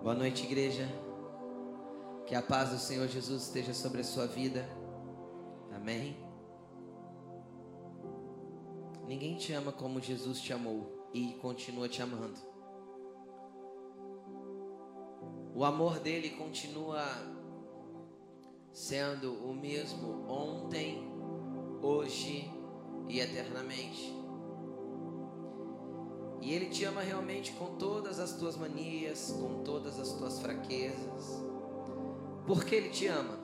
Boa noite, igreja. Que a paz do Senhor Jesus esteja sobre a sua vida. Amém. Ninguém te ama como Jesus te amou e continua te amando. O amor dele continua sendo o mesmo ontem, hoje e eternamente. E Ele te ama realmente com todas as tuas manias, com todas as tuas fraquezas. Por que Ele te ama?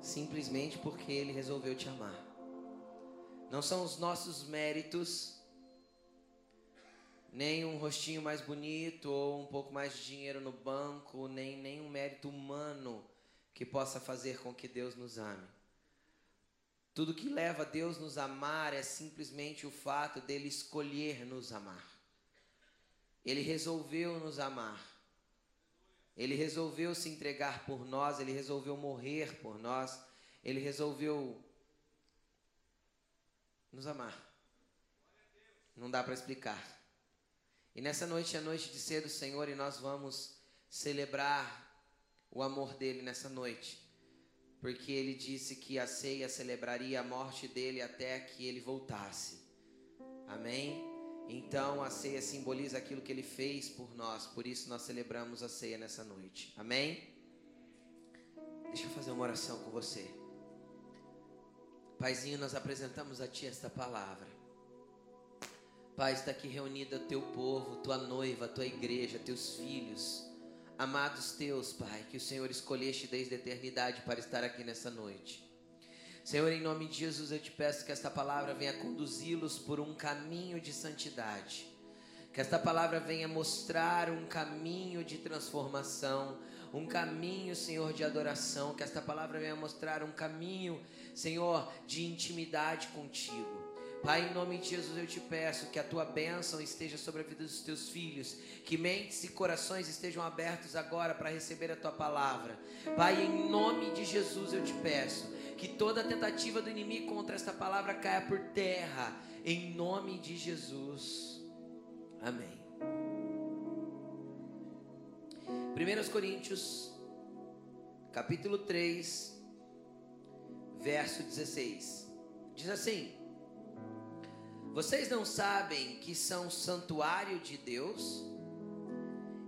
Simplesmente porque Ele resolveu te amar. Não são os nossos méritos, nem um rostinho mais bonito ou um pouco mais de dinheiro no banco, nem nenhum mérito humano que possa fazer com que Deus nos ame. Tudo que leva Deus nos amar é simplesmente o fato dele escolher nos amar. Ele resolveu nos amar. Ele resolveu se entregar por nós, ele resolveu morrer por nós, ele resolveu nos amar. Não dá para explicar. E nessa noite é a noite de ser do Senhor e nós vamos celebrar o amor dele nessa noite porque ele disse que a ceia celebraria a morte dele até que ele voltasse. Amém? Então a ceia simboliza aquilo que ele fez por nós, por isso nós celebramos a ceia nessa noite. Amém? Deixa eu fazer uma oração com você. Paizinho, nós apresentamos a Ti esta palavra. Pai, está aqui reunida teu povo, tua noiva, tua igreja, teus filhos amados teus, Pai, que o Senhor escolheste desde a eternidade para estar aqui nessa noite. Senhor, em nome de Jesus, eu te peço que esta palavra venha conduzi-los por um caminho de santidade. Que esta palavra venha mostrar um caminho de transformação, um caminho, Senhor, de adoração. Que esta palavra venha mostrar um caminho, Senhor, de intimidade contigo. Pai, em nome de Jesus eu te peço que a tua bênção esteja sobre a vida dos teus filhos, que mentes e corações estejam abertos agora para receber a tua palavra. Pai, em nome de Jesus eu te peço que toda tentativa do inimigo contra esta palavra caia por terra, em nome de Jesus. Amém. 1 Coríntios, capítulo 3, verso 16. Diz assim: vocês não sabem que são santuário de Deus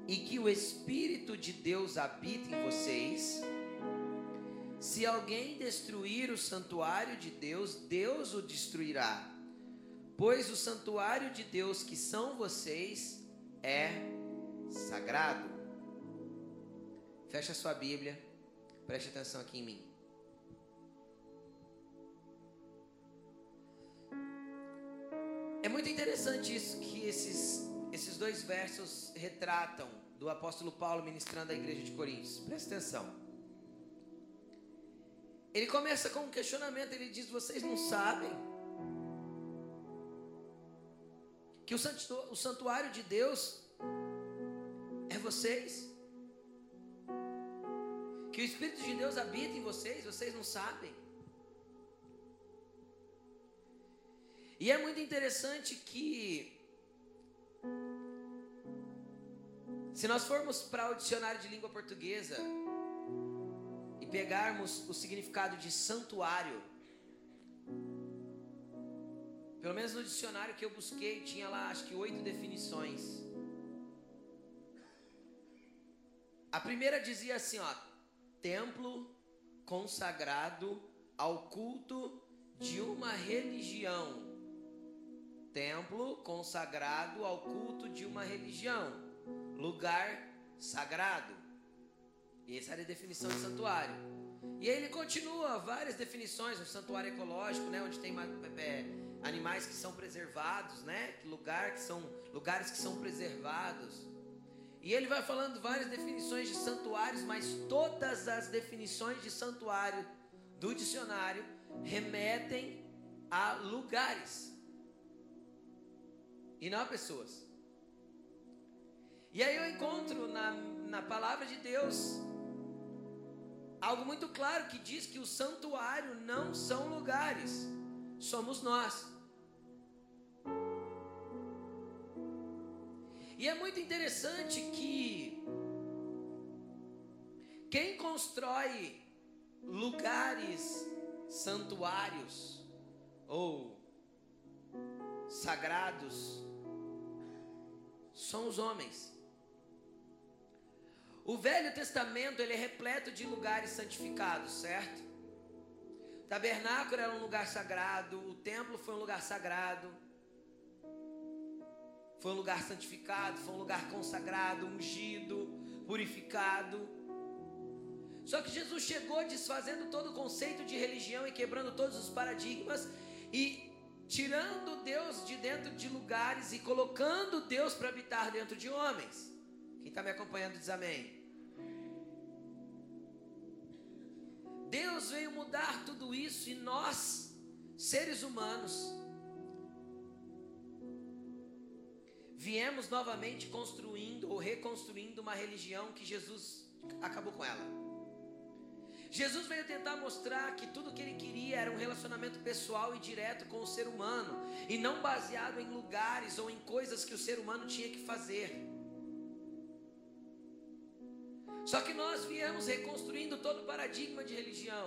e que o Espírito de Deus habita em vocês? Se alguém destruir o santuário de Deus, Deus o destruirá. Pois o santuário de Deus, que são vocês, é sagrado. Fecha sua Bíblia, preste atenção aqui em mim. É muito interessante isso que esses, esses dois versos retratam do apóstolo Paulo ministrando a igreja de Coríntios. Presta atenção. Ele começa com um questionamento, ele diz: Vocês não sabem que o santuário de Deus é vocês? Que o Espírito de Deus habita em vocês, vocês não sabem? E é muito interessante que, se nós formos para o dicionário de língua portuguesa e pegarmos o significado de santuário, pelo menos no dicionário que eu busquei, tinha lá acho que oito definições. A primeira dizia assim, ó, templo consagrado ao culto de uma religião templo consagrado ao culto de uma religião, lugar sagrado. E essa era a definição de santuário. E aí ele continua várias definições, um santuário ecológico, né, onde tem é, animais que são preservados, né, lugar que são lugares que são preservados. E ele vai falando várias definições de santuários, mas todas as definições de santuário do dicionário remetem a lugares e não a pessoas. E aí eu encontro na, na palavra de Deus algo muito claro que diz que o santuário não são lugares, somos nós. E é muito interessante que quem constrói lugares santuários ou sagrados são os homens. O Velho Testamento ele é repleto de lugares santificados, certo? Tabernáculo era um lugar sagrado, o templo foi um lugar sagrado, foi um lugar santificado, foi um lugar consagrado, ungido, purificado. Só que Jesus chegou desfazendo todo o conceito de religião e quebrando todos os paradigmas e tirando Deus de dentro de lugares e colocando Deus para habitar dentro de homens. Quem está me acompanhando diz amém. Deus veio mudar tudo isso e nós, seres humanos, viemos novamente construindo ou reconstruindo uma religião que Jesus acabou com ela. Jesus veio tentar mostrar que tudo que ele queria era um relacionamento pessoal e direto com o ser humano, e não baseado em lugares ou em coisas que o ser humano tinha que fazer. Só que nós viemos reconstruindo todo o paradigma de religião.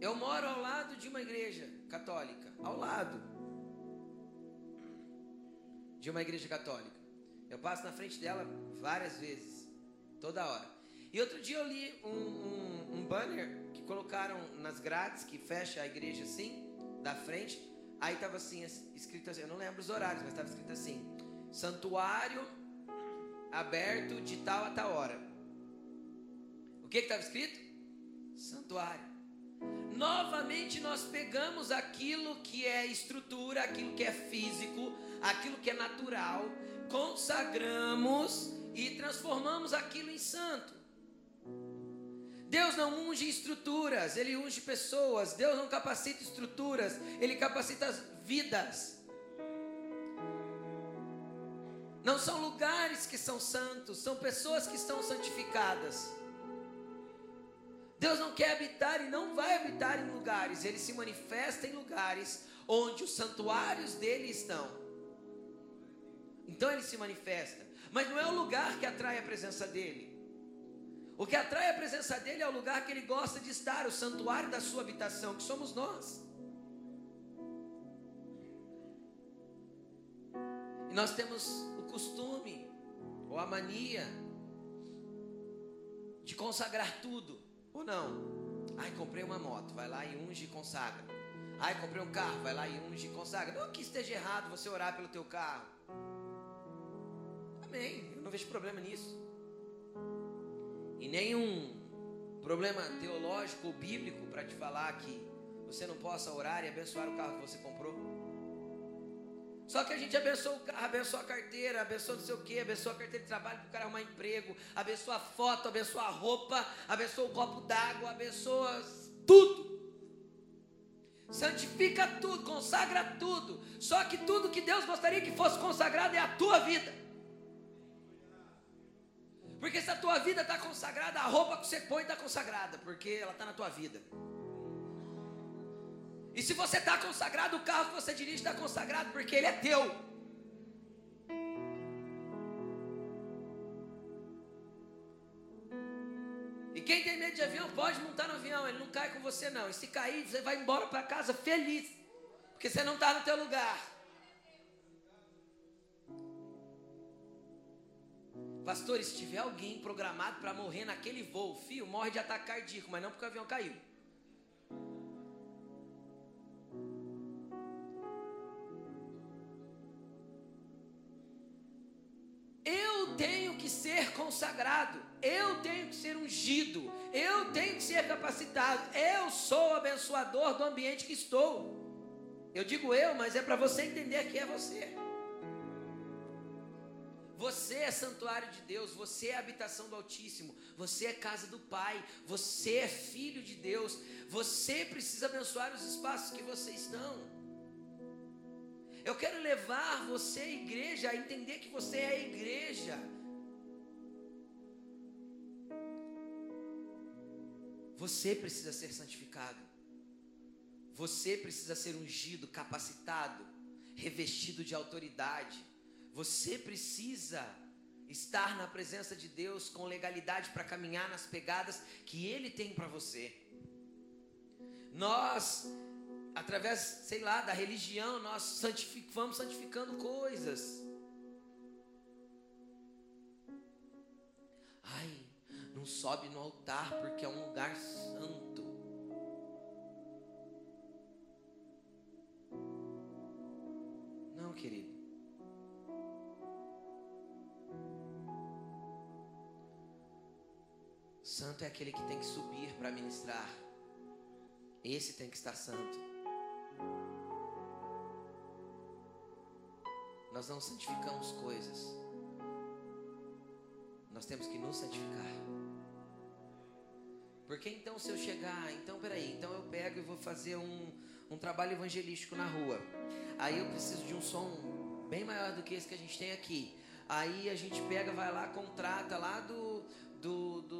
Eu moro ao lado de uma igreja católica, ao lado de uma igreja católica. Eu passo na frente dela várias vezes, toda hora. E outro dia eu li um, um, um banner que colocaram nas grades que fecha a igreja assim, da frente. Aí estava assim, escrito assim, eu não lembro os horários, mas estava escrito assim: santuário aberto de tal a tal hora. O que estava escrito? Santuário. Novamente nós pegamos aquilo que é estrutura, aquilo que é físico, aquilo que é natural, consagramos e transformamos aquilo em santo. Deus não unge estruturas, Ele unge pessoas. Deus não capacita estruturas, Ele capacita vidas. Não são lugares que são santos, são pessoas que estão santificadas. Deus não quer habitar e não vai habitar em lugares, ele se manifesta em lugares onde os santuários dele estão. Então ele se manifesta, mas não é o lugar que atrai a presença dele. O que atrai a presença dele é o lugar que ele gosta de estar, o santuário da sua habitação, que somos nós. E nós temos costume ou a mania de consagrar tudo, ou não? Ai, comprei uma moto, vai lá e unge e consagra. Ai, comprei um carro, vai lá e unge e consagra. Não que esteja errado você orar pelo teu carro. Amém, eu não vejo problema nisso. E nenhum problema teológico ou bíblico para te falar que você não possa orar e abençoar o carro que você comprou. Só que a gente abençoa o carro, abençoa a carteira, abençoa não sei o que, abençoa a carteira de trabalho para o cara arrumar emprego, abençoa a foto, abençoa a roupa, abençoa o copo d'água, abençoa tudo. Santifica tudo, consagra tudo. Só que tudo que Deus gostaria que fosse consagrado é a tua vida. Porque se a tua vida está consagrada, a roupa que você põe está consagrada, porque ela está na tua vida. E se você está consagrado, o carro que você dirige está consagrado porque ele é teu. E quem tem medo de avião pode montar no avião, ele não cai com você não. E se cair, você vai embora para casa feliz, porque você não está no teu lugar. Pastor, se tiver alguém programado para morrer naquele voo, fio, morre de ataque cardíaco, mas não porque o avião caiu. ser consagrado, eu tenho que ser ungido, eu tenho que ser capacitado, eu sou abençoador do ambiente que estou. Eu digo eu, mas é para você entender que é você. Você é santuário de Deus, você é habitação do Altíssimo, você é casa do Pai, você é filho de Deus, você precisa abençoar os espaços que você estão. Eu quero levar você, igreja, a entender que você é a igreja. Você precisa ser santificado. Você precisa ser ungido, capacitado. revestido de autoridade. Você precisa estar na presença de Deus com legalidade para caminhar nas pegadas que Ele tem para você. Nós, através, sei lá, da religião, nós santific, vamos santificando coisas. Ai, não sobe no altar porque é um lugar santo. Não, querido. Santo é aquele que tem que subir para ministrar. Esse tem que estar santo. Nós não santificamos coisas. Nós temos que nos santificar. Porque então, se eu chegar, então peraí, então eu pego e vou fazer um, um trabalho evangelístico na rua. Aí eu preciso de um som bem maior do que esse que a gente tem aqui. Aí a gente pega, vai lá, contrata lá do, do, do, do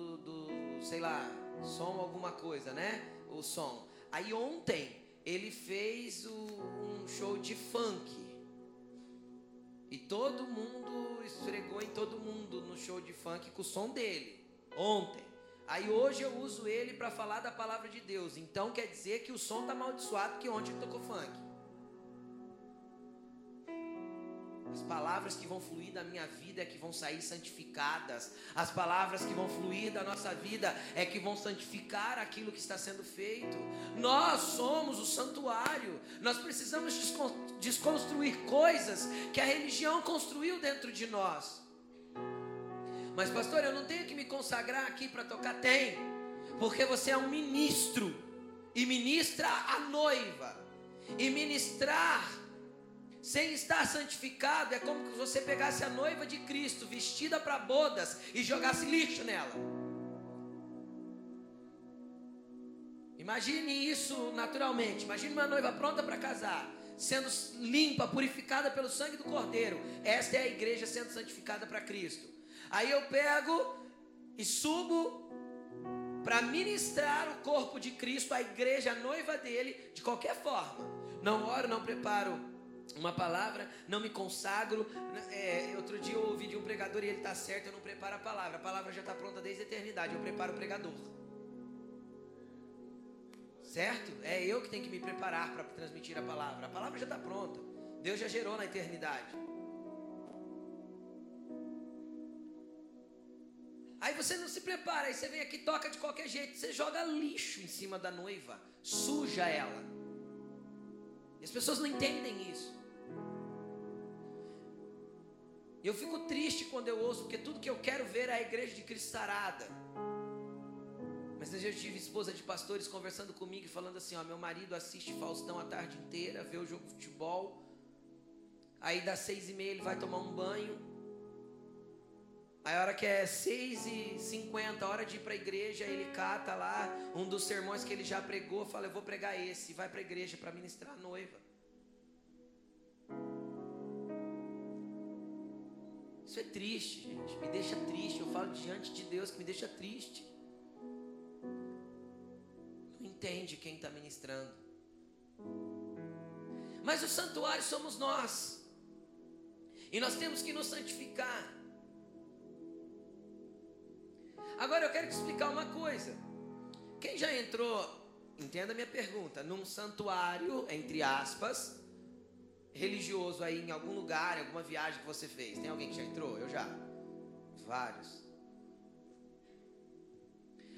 sei lá, som alguma coisa, né? O som. Aí ontem ele fez o, um show de funk. E todo mundo esfregou em todo mundo no show de funk com o som dele. Ontem. Aí hoje eu uso ele para falar da palavra de Deus. Então quer dizer que o som tá amaldiçoado que ontem tocou funk. As palavras que vão fluir da minha vida é que vão sair santificadas. As palavras que vão fluir da nossa vida é que vão santificar aquilo que está sendo feito. Nós somos o santuário. Nós precisamos desconstruir coisas que a religião construiu dentro de nós. Mas, pastor, eu não tenho que me consagrar aqui para tocar? Tem, porque você é um ministro e ministra a noiva. E ministrar sem estar santificado é como se você pegasse a noiva de Cristo vestida para bodas e jogasse lixo nela. Imagine isso naturalmente. Imagine uma noiva pronta para casar, sendo limpa, purificada pelo sangue do Cordeiro. Esta é a igreja sendo santificada para Cristo. Aí eu pego e subo para ministrar o corpo de Cristo, a igreja, a noiva dele, de qualquer forma. Não oro, não preparo uma palavra, não me consagro. É, outro dia eu ouvi de um pregador e ele está certo, eu não preparo a palavra. A palavra já está pronta desde a eternidade, eu preparo o pregador. Certo? É eu que tenho que me preparar para transmitir a palavra. A palavra já está pronta. Deus já gerou na eternidade. Aí você não se prepara, aí você vem aqui toca de qualquer jeito, você joga lixo em cima da noiva, suja ela. E as pessoas não entendem isso. E eu fico triste quando eu ouço, porque tudo que eu quero ver é a igreja de Cristo sarada. Mas eu tive esposa de pastores conversando comigo e falando assim: ó, meu marido assiste Faustão a tarde inteira, vê o jogo de futebol. Aí das seis e meia ele vai tomar um banho. Aí a hora que é seis e cinquenta, hora de ir para a igreja, ele cata lá um dos sermões que ele já pregou, fala, eu vou pregar esse, vai para a igreja para ministrar a noiva. Isso é triste, gente. Me deixa triste. Eu falo diante de Deus que me deixa triste. Não entende quem está ministrando. Mas o santuário somos nós. E nós temos que nos santificar. Agora eu quero te explicar uma coisa. Quem já entrou, entenda a minha pergunta, num santuário, entre aspas, religioso aí em algum lugar, em alguma viagem que você fez? Tem alguém que já entrou? Eu já. Vários.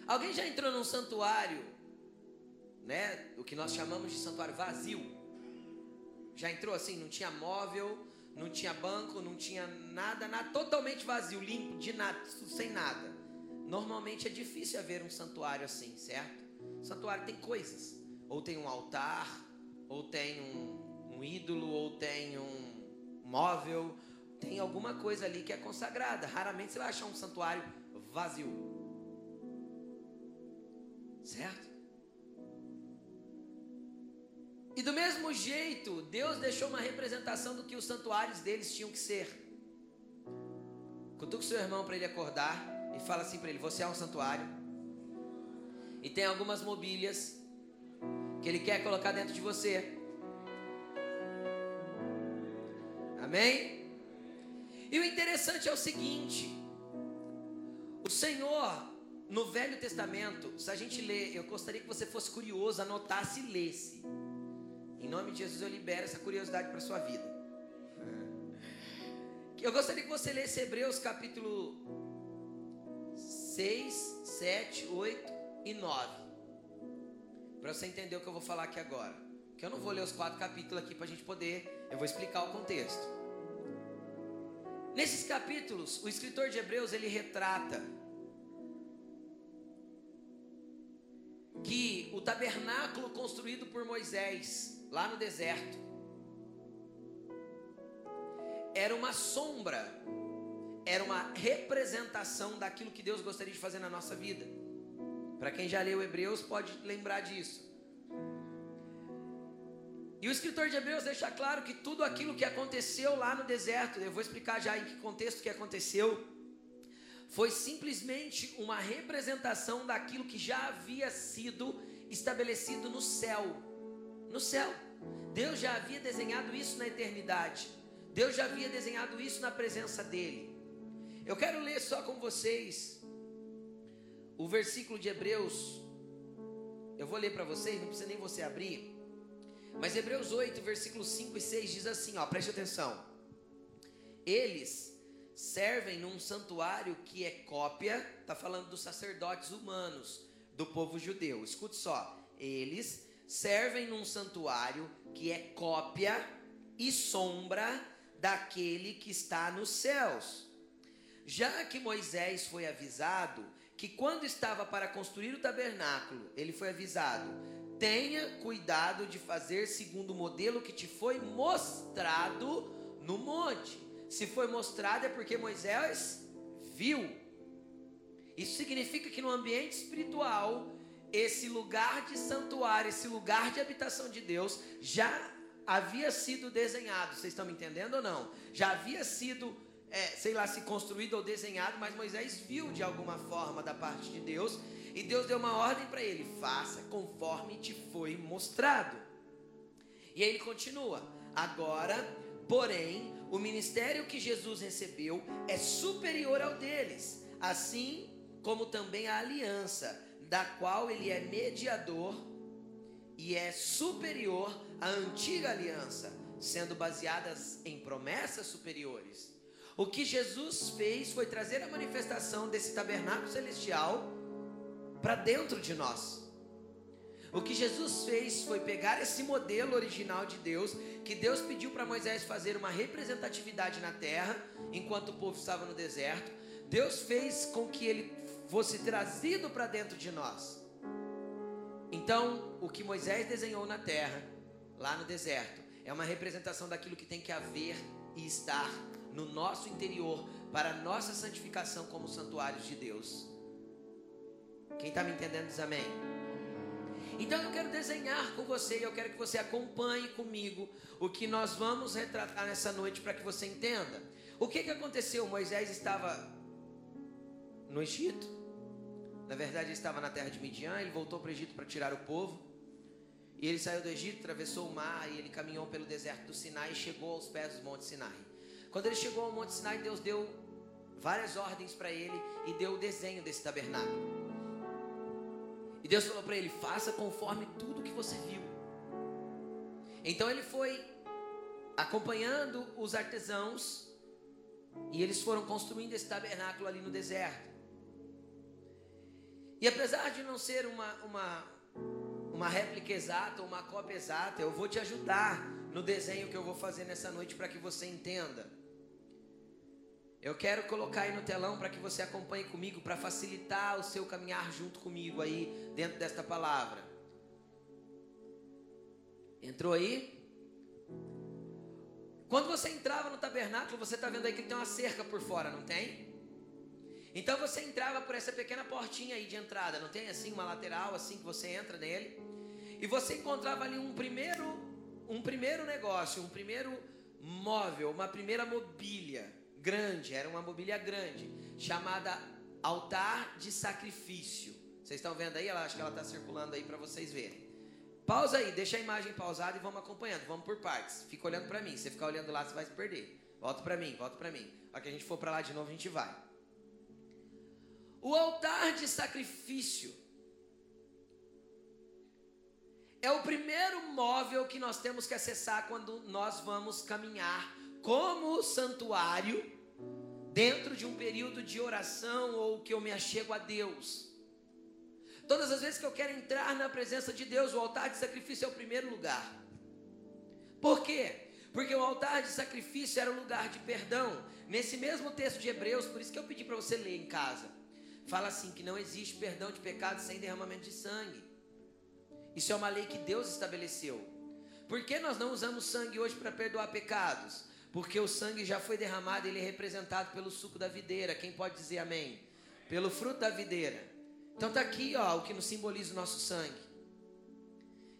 Alguém já entrou num santuário, né? O que nós chamamos de santuário vazio. Já entrou assim, não tinha móvel, não tinha banco, não tinha nada, nada, totalmente vazio, limpo, de nada, sem nada. Normalmente é difícil haver um santuário assim, certo? santuário tem coisas. Ou tem um altar, ou tem um, um ídolo ou tem um móvel, tem alguma coisa ali que é consagrada. Raramente você vai achar um santuário vazio. Certo? E do mesmo jeito, Deus deixou uma representação do que os santuários deles tinham que ser. Cutuca seu irmão para ele acordar e fala assim para ele: Você é um santuário. E tem algumas mobílias que ele quer colocar dentro de você. Amém? E o interessante é o seguinte: o Senhor, no Velho Testamento, se a gente lê, eu gostaria que você fosse curioso, anotasse e lesse. Em nome de Jesus eu libero essa curiosidade para sua vida. Eu gostaria que você lesse Hebreus capítulo 6, 7, 8 e 9. Para você entender o que eu vou falar aqui agora. Que eu não vou ler os quatro capítulos aqui para a gente poder, eu vou explicar o contexto. Nesses capítulos, o escritor de Hebreus ele retrata que o tabernáculo construído por Moisés lá no deserto era uma sombra, era uma representação daquilo que Deus gostaria de fazer na nossa vida. Para quem já leu Hebreus pode lembrar disso. E o escritor de Hebreus deixa claro que tudo aquilo que aconteceu lá no deserto, eu vou explicar já em que contexto que aconteceu, foi simplesmente uma representação daquilo que já havia sido estabelecido no céu. No céu. Deus já havia desenhado isso na eternidade. Deus já havia desenhado isso na presença dele. Eu quero ler só com vocês o versículo de Hebreus. Eu vou ler para vocês, não precisa nem você abrir. Mas Hebreus 8, versículos 5 e 6 diz assim, ó, preste atenção. Eles servem num santuário que é cópia, está falando dos sacerdotes humanos do povo judeu. Escute só. Eles servem num santuário que é cópia e sombra daquele que está nos céus. Já que Moisés foi avisado que quando estava para construir o tabernáculo, ele foi avisado: tenha cuidado de fazer segundo o modelo que te foi mostrado no monte. Se foi mostrado é porque Moisés viu. Isso significa que no ambiente espiritual, esse lugar de santuário, esse lugar de habitação de Deus, já havia sido desenhado. Vocês estão me entendendo ou não? Já havia sido, é, sei lá, se construído ou desenhado, mas Moisés viu de alguma forma da parte de Deus. E Deus deu uma ordem para ele: faça conforme te foi mostrado. E aí ele continua: agora, porém, o ministério que Jesus recebeu é superior ao deles, assim como também a aliança, da qual ele é mediador e é superior à antiga aliança, sendo baseadas em promessas superiores. O que Jesus fez foi trazer a manifestação desse tabernáculo celestial para dentro de nós. O que Jesus fez foi pegar esse modelo original de Deus, que Deus pediu para Moisés fazer uma representatividade na terra, enquanto o povo estava no deserto. Deus fez com que ele fosse trazido para dentro de nós. Então, o que Moisés desenhou na terra, lá no deserto, é uma representação daquilo que tem que haver e estar no nosso interior para nossa santificação como santuários de Deus. Quem está me entendendo diz amém. Então eu quero desenhar com você e eu quero que você acompanhe comigo o que nós vamos retratar nessa noite para que você entenda. O que, que aconteceu? Moisés estava no Egito, na verdade, ele estava na terra de Midian, ele voltou para o Egito para tirar o povo. E ele saiu do Egito, atravessou o mar e ele caminhou pelo deserto do Sinai e chegou aos pés do Monte Sinai. Quando ele chegou ao Monte Sinai, Deus deu várias ordens para ele e deu o desenho desse tabernáculo. E Deus falou para ele: faça conforme tudo que você viu. Então ele foi acompanhando os artesãos e eles foram construindo esse tabernáculo ali no deserto. E apesar de não ser uma, uma, uma réplica exata, uma cópia exata, eu vou te ajudar no desenho que eu vou fazer nessa noite para que você entenda. Eu quero colocar aí no telão para que você acompanhe comigo, para facilitar o seu caminhar junto comigo aí dentro desta palavra. Entrou aí? Quando você entrava no tabernáculo, você está vendo aí que tem uma cerca por fora, não tem? Então você entrava por essa pequena portinha aí de entrada, não tem assim uma lateral assim que você entra nele? E você encontrava ali um primeiro um primeiro negócio, um primeiro móvel, uma primeira mobília grande, era uma mobília grande, chamada altar de sacrifício. Vocês estão vendo aí? Ela acho que ela está circulando aí para vocês verem. Pausa aí, deixa a imagem pausada e vamos acompanhando. Vamos por partes. Fica olhando para mim. Se você ficar olhando lá, você vai se perder. Volta para mim, volta para mim. A que a gente for para lá de novo, a gente vai. O altar de sacrifício é o primeiro móvel que nós temos que acessar quando nós vamos caminhar como santuário dentro de um período de oração ou que eu me achego a Deus. Todas as vezes que eu quero entrar na presença de Deus, o altar de sacrifício é o primeiro lugar. Por quê? Porque o altar de sacrifício era o lugar de perdão. Nesse mesmo texto de Hebreus, por isso que eu pedi para você ler em casa, fala assim: que não existe perdão de pecados sem derramamento de sangue. Isso é uma lei que Deus estabeleceu. Por que nós não usamos sangue hoje para perdoar pecados? Porque o sangue já foi derramado, ele é representado pelo suco da videira. Quem pode dizer amém? Pelo fruto da videira. Então está aqui ó, o que nos simboliza o nosso sangue.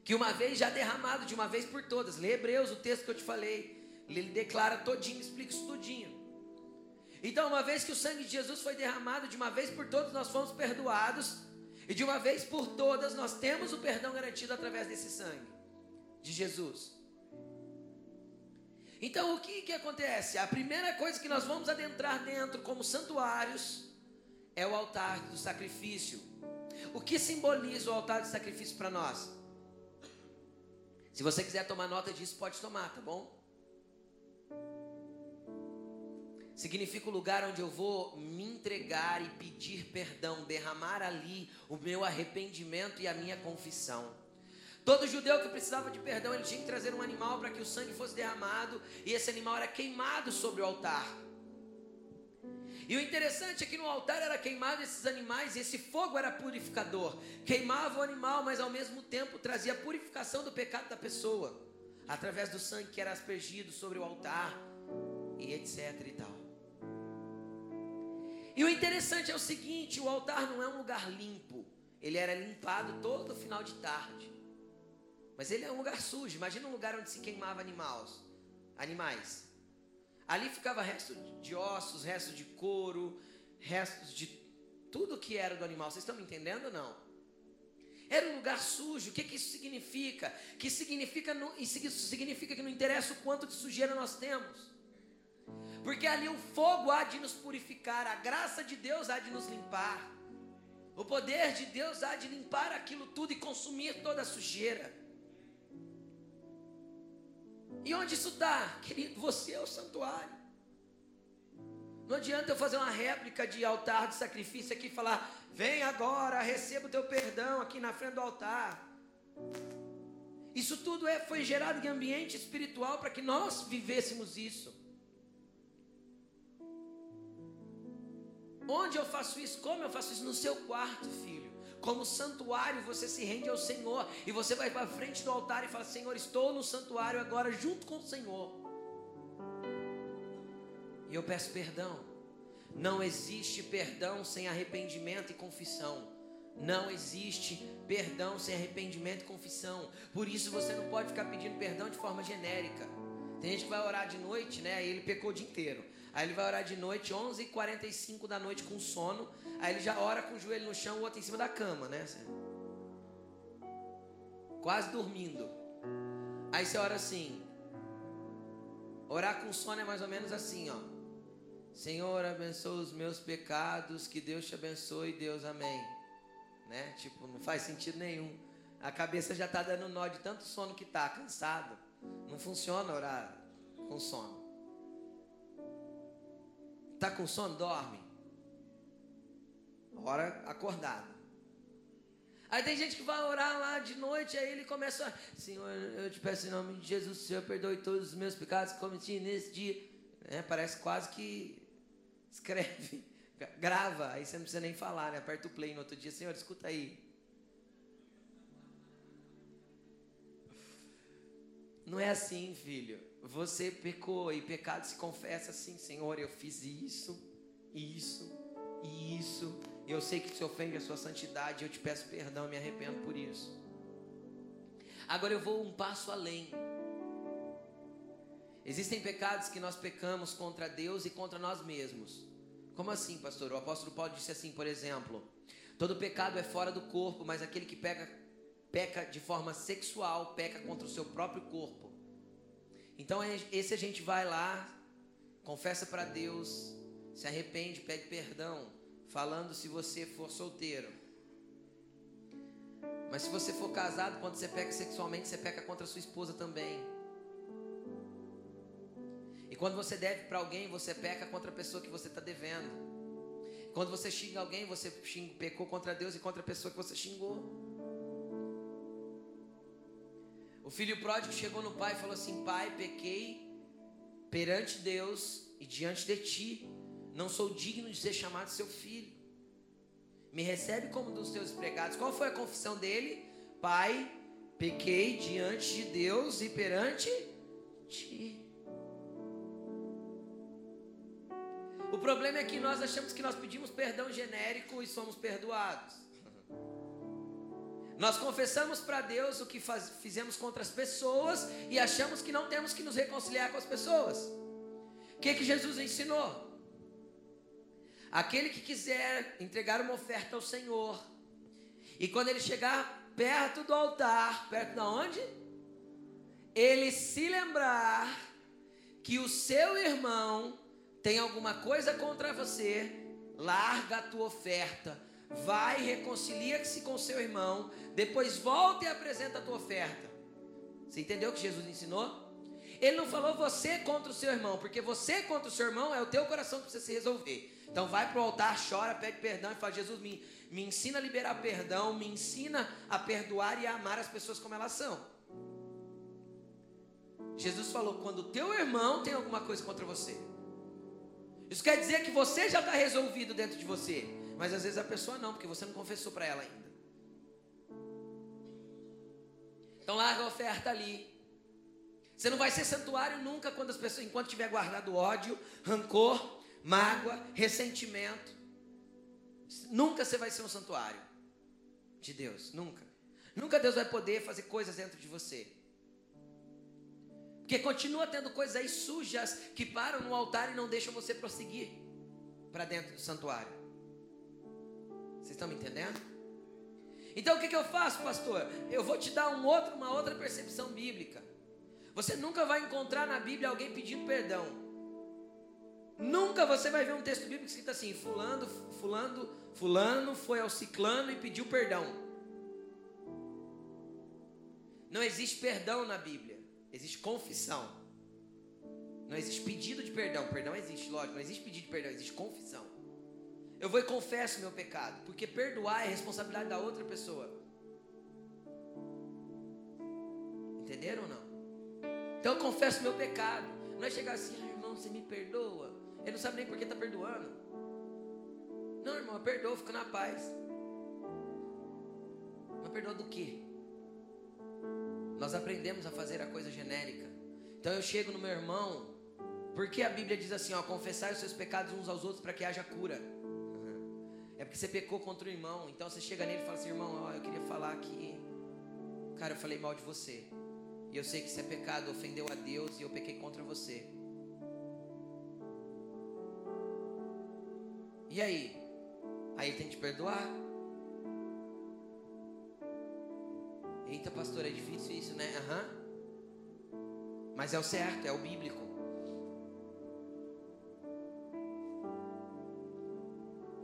Que uma vez já derramado de uma vez por todas. Lê Hebreus, o texto que eu te falei. Ele declara todinho, explica isso tudinho. Então, uma vez que o sangue de Jesus foi derramado de uma vez por todas, nós fomos perdoados. E de uma vez por todas, nós temos o perdão garantido através desse sangue de Jesus. Então, o que, que acontece? A primeira coisa que nós vamos adentrar dentro como santuários é o altar do sacrifício. O que simboliza o altar do sacrifício para nós? Se você quiser tomar nota disso, pode tomar, tá bom? significa o lugar onde eu vou me entregar e pedir perdão, derramar ali o meu arrependimento e a minha confissão. Todo judeu que precisava de perdão, ele tinha que trazer um animal para que o sangue fosse derramado e esse animal era queimado sobre o altar. E o interessante é que no altar era queimado esses animais e esse fogo era purificador. Queimava o animal, mas ao mesmo tempo trazia purificação do pecado da pessoa, através do sangue que era aspergido sobre o altar e etc e tal. E o interessante é o seguinte: o altar não é um lugar limpo. Ele era limpado todo final de tarde. Mas ele é um lugar sujo. Imagina um lugar onde se queimava animais. animais. Ali ficava resto de ossos, restos de couro, restos de tudo que era do animal. Vocês estão me entendendo ou não? Era um lugar sujo. O que, que isso significa? Que significa, isso significa que não interessa o quanto de sujeira nós temos porque ali o fogo há de nos purificar, a graça de Deus há de nos limpar, o poder de Deus há de limpar aquilo tudo e consumir toda a sujeira. E onde isso está? Querido, você é o santuário. Não adianta eu fazer uma réplica de altar de sacrifício aqui e falar: vem agora, receba o teu perdão aqui na frente do altar. Isso tudo é, foi gerado em ambiente espiritual para que nós vivêssemos isso. Onde eu faço isso? Como eu faço isso? No seu quarto, filho. Como santuário, você se rende ao Senhor. E você vai para frente do altar e fala: Senhor, estou no santuário agora junto com o Senhor. E eu peço perdão. Não existe perdão sem arrependimento e confissão. Não existe perdão sem arrependimento e confissão. Por isso você não pode ficar pedindo perdão de forma genérica. Tem gente que vai orar de noite, né? E ele pecou o dia inteiro. Aí ele vai orar de noite, 11h45 da noite com sono. Aí ele já ora com o joelho no chão, o outro em cima da cama, né? Quase dormindo. Aí você ora assim. Orar com sono é mais ou menos assim, ó. Senhor, abençoa os meus pecados, que Deus te abençoe, Deus, amém. Né? Tipo, não faz sentido nenhum. A cabeça já está dando nó de tanto sono que tá, cansado. Não funciona orar com sono. Está com sono? Dorme. Ora acordado. Aí tem gente que vai orar lá de noite, aí ele começa, a, Senhor, eu te peço em nome de Jesus, Senhor, perdoe todos os meus pecados que cometi nesse dia. É, parece quase que escreve, grava, aí você não precisa nem falar, né? Aperta o play no outro dia, Senhor, escuta aí. Não é assim, filho. Você pecou e pecado se confessa assim, Senhor, eu fiz isso, isso e isso. Eu sei que se ofende a sua santidade, eu te peço perdão, me arrependo por isso. Agora eu vou um passo além. Existem pecados que nós pecamos contra Deus e contra nós mesmos. Como assim, pastor? O apóstolo Paulo disse assim, por exemplo: todo pecado é fora do corpo, mas aquele que peca peca de forma sexual, peca contra o seu próprio corpo. Então é, esse a gente vai lá, confessa para Deus, se arrepende, pede perdão, falando se você for solteiro. Mas se você for casado, quando você peca sexualmente, você peca contra sua esposa também. E quando você deve para alguém, você peca contra a pessoa que você está devendo. Quando você xinga alguém, você xinga, pecou contra Deus e contra a pessoa que você xingou. O filho pródigo chegou no pai e falou assim: Pai, pequei perante Deus e diante de ti. Não sou digno de ser chamado seu filho. Me recebe como dos teus empregados. Qual foi a confissão dele? Pai, pequei diante de Deus e perante ti. O problema é que nós achamos que nós pedimos perdão genérico e somos perdoados. Nós confessamos para Deus o que faz, fizemos contra as pessoas e achamos que não temos que nos reconciliar com as pessoas. O que, que Jesus ensinou? Aquele que quiser entregar uma oferta ao Senhor, e quando ele chegar perto do altar, perto de onde? Ele se lembrar que o seu irmão tem alguma coisa contra você, larga a tua oferta, vai reconcilia-se com seu irmão, depois volta e apresenta a tua oferta. Você entendeu o que Jesus ensinou? Ele não falou você contra o seu irmão, porque você contra o seu irmão é o teu coração que precisa se resolver. Então vai para o altar, chora, pede perdão e fala: Jesus, me, me ensina a liberar perdão, me ensina a perdoar e a amar as pessoas como elas são. Jesus falou: quando o teu irmão tem alguma coisa contra você, isso quer dizer que você já está resolvido dentro de você, mas às vezes a pessoa não, porque você não confessou para ela ainda. Então larga a oferta ali. Você não vai ser santuário nunca quando as pessoas, enquanto tiver guardado ódio, rancor, mágoa, ressentimento. Nunca você vai ser um santuário de Deus, nunca. Nunca Deus vai poder fazer coisas dentro de você. Porque continua tendo coisas aí sujas que param no altar e não deixam você prosseguir para dentro do santuário. Vocês estão me entendendo? Então o que, que eu faço, pastor? Eu vou te dar um outro, uma outra percepção bíblica. Você nunca vai encontrar na Bíblia alguém pedindo perdão. Nunca você vai ver um texto bíblico escrito assim: fulano, fulano, fulano foi ao ciclano e pediu perdão. Não existe perdão na Bíblia, existe confissão. Não existe pedido de perdão, perdão existe, lógico, não existe pedido de perdão, existe confissão. Eu vou e confesso meu pecado, porque perdoar é responsabilidade da outra pessoa. Entenderam ou não? Então eu confesso meu pecado. Não é chegar assim, ah, irmão, você me perdoa. Ele não sabe nem por que está perdoando. Não, irmão, perdoa, fica na paz. Mas perdoa do quê? Nós aprendemos a fazer a coisa genérica. Então eu chego no meu irmão, porque a Bíblia diz assim, ó, confessar os seus pecados uns aos outros para que haja cura. Porque você pecou contra o irmão. Então você chega nele e fala assim, irmão, ó, eu queria falar que, cara, eu falei mal de você. E eu sei que isso é pecado, ofendeu a Deus e eu pequei contra você. E aí? Aí tem que te perdoar? Eita, pastor, é difícil isso, né? Aham. Uhum. Mas é o certo, é o bíblico.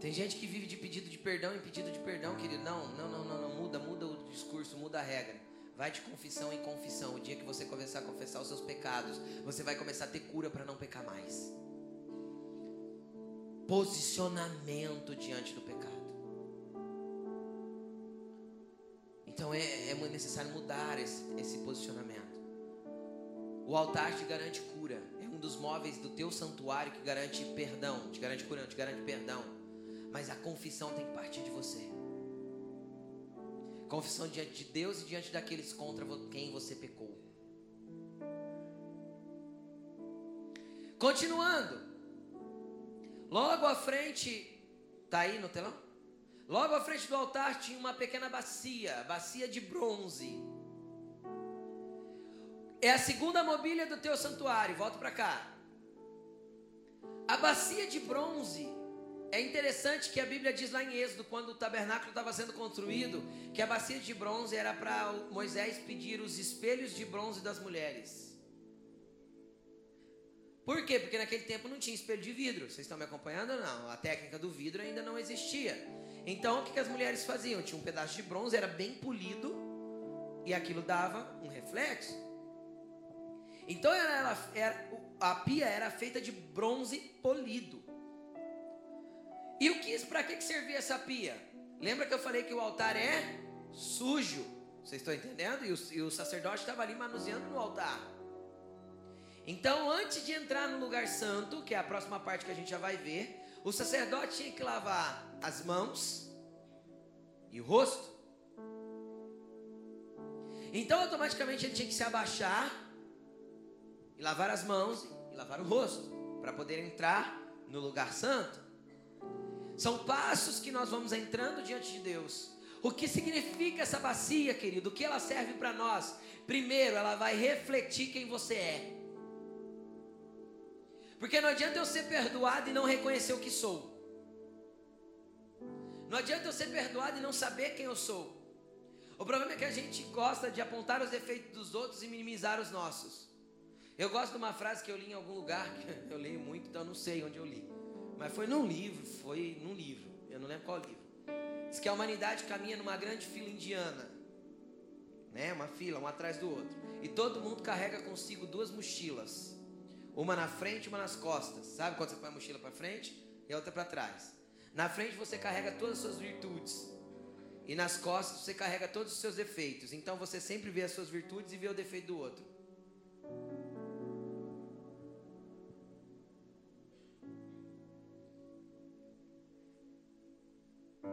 Tem gente que vive de pedido de perdão em pedido de perdão, querido. Não, não, não, não, não. Muda, muda o discurso, muda a regra. Vai de confissão em confissão. O dia que você começar a confessar os seus pecados, você vai começar a ter cura para não pecar mais posicionamento diante do pecado. Então é, é necessário mudar esse, esse posicionamento. O altar te garante cura. É um dos móveis do teu santuário que garante perdão. Te garante cura, te garante perdão. Mas a confissão tem que partir de você. Confissão diante de Deus e diante daqueles contra quem você pecou. Continuando. Logo à frente, tá aí no telão? Logo à frente do altar tinha uma pequena bacia, bacia de bronze. É a segunda mobília do teu santuário. Volta para cá. A bacia de bronze É interessante que a Bíblia diz lá em Êxodo, quando o tabernáculo estava sendo construído, que a bacia de bronze era para Moisés pedir os espelhos de bronze das mulheres. Por quê? Porque naquele tempo não tinha espelho de vidro. Vocês estão me acompanhando ou não? A técnica do vidro ainda não existia. Então o que, que as mulheres faziam? Tinha um pedaço de bronze, era bem polido, e aquilo dava um reflexo. Então ela, era, a pia era feita de bronze polido. E o que para que servia essa pia? Lembra que eu falei que o altar é sujo? Vocês estão entendendo? E o, e o sacerdote estava ali manuseando no altar. Então, antes de entrar no lugar santo, que é a próxima parte que a gente já vai ver, o sacerdote tinha que lavar as mãos e o rosto. Então, automaticamente ele tinha que se abaixar e lavar as mãos e lavar o rosto para poder entrar no lugar santo. São passos que nós vamos entrando diante de Deus. O que significa essa bacia, querido? O que ela serve para nós? Primeiro, ela vai refletir quem você é. Porque não adianta eu ser perdoado e não reconhecer o que sou. Não adianta eu ser perdoado e não saber quem eu sou. O problema é que a gente gosta de apontar os defeitos dos outros e minimizar os nossos. Eu gosto de uma frase que eu li em algum lugar, que eu leio muito, então eu não sei onde eu li. Mas foi num livro, foi num livro, eu não lembro qual livro. Diz que a humanidade caminha numa grande fila indiana, né? Uma fila, um atrás do outro. E todo mundo carrega consigo duas mochilas, uma na frente, uma nas costas. Sabe quando você põe a mochila para frente e a outra para trás? Na frente você carrega todas as suas virtudes. E nas costas você carrega todos os seus defeitos. Então você sempre vê as suas virtudes e vê o defeito do outro.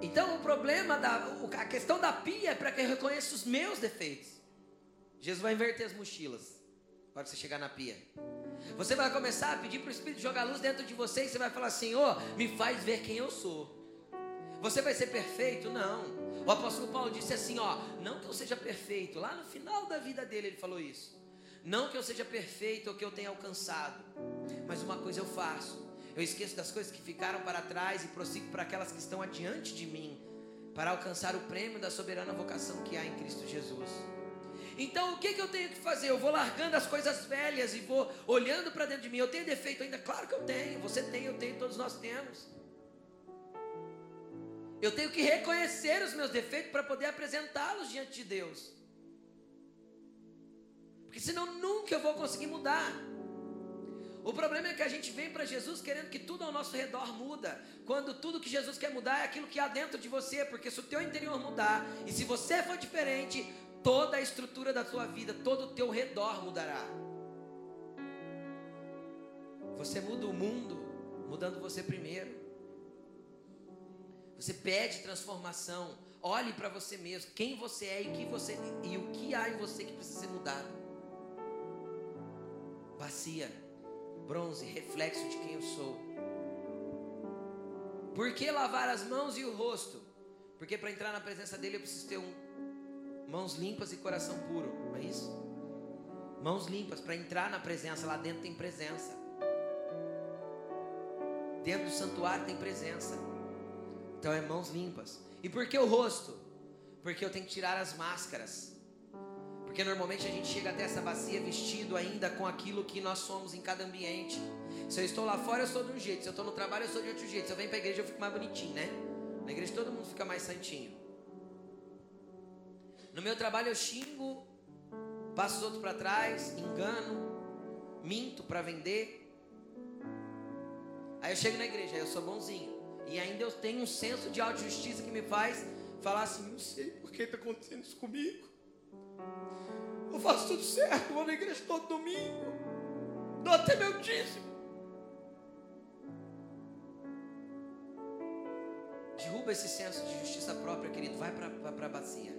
Então o problema da a questão da pia é para que eu reconheça os meus defeitos. Jesus vai inverter as mochilas. Para você chegar na pia. Você vai começar a pedir para o Espírito jogar luz dentro de você e você vai falar: Senhor, me faz ver quem eu sou. Você vai ser perfeito? Não. O apóstolo Paulo disse assim: Ó, não que eu seja perfeito. Lá no final da vida dele ele falou isso. Não que eu seja perfeito ou que eu tenha alcançado, mas uma coisa eu faço eu esqueço das coisas que ficaram para trás e prossigo para aquelas que estão adiante de mim, para alcançar o prêmio da soberana vocação que há em Cristo Jesus. Então, o que, que eu tenho que fazer? Eu vou largando as coisas velhas e vou olhando para dentro de mim. Eu tenho defeito ainda? Claro que eu tenho. Você tem, eu tenho, todos nós temos. Eu tenho que reconhecer os meus defeitos para poder apresentá-los diante de Deus. Porque senão nunca eu vou conseguir mudar. O problema é que a gente vem para Jesus querendo que tudo ao nosso redor muda, quando tudo que Jesus quer mudar é aquilo que há dentro de você, porque se o teu interior mudar e se você for diferente, toda a estrutura da tua vida, todo o teu redor mudará. Você muda o mundo mudando você primeiro. Você pede transformação. Olhe para você mesmo, quem você é e que você e o que há em você que precisa ser mudado. Bacia bronze, reflexo de quem eu sou. Por que lavar as mãos e o rosto? Porque para entrar na presença dele eu preciso ter um, mãos limpas e coração puro, não é isso? Mãos limpas para entrar na presença, lá dentro tem presença. Dentro do santuário tem presença. Então é mãos limpas. E por que o rosto? Porque eu tenho que tirar as máscaras. Porque normalmente a gente chega até essa bacia vestido ainda com aquilo que nós somos em cada ambiente. Se eu estou lá fora, eu sou de um jeito. Se eu estou no trabalho, eu sou de outro jeito. Se eu venho para a igreja, eu fico mais bonitinho, né? Na igreja todo mundo fica mais santinho. No meu trabalho eu xingo, passo os outros para trás, engano, minto para vender. Aí eu chego na igreja, eu sou bonzinho. E ainda eu tenho um senso de autojustiça que me faz falar assim: não sei por que está acontecendo isso comigo. Eu faço tudo certo, vou na igreja todo domingo, dou até meu dízimo. Derruba esse senso de justiça própria, querido. Vai para a bacia.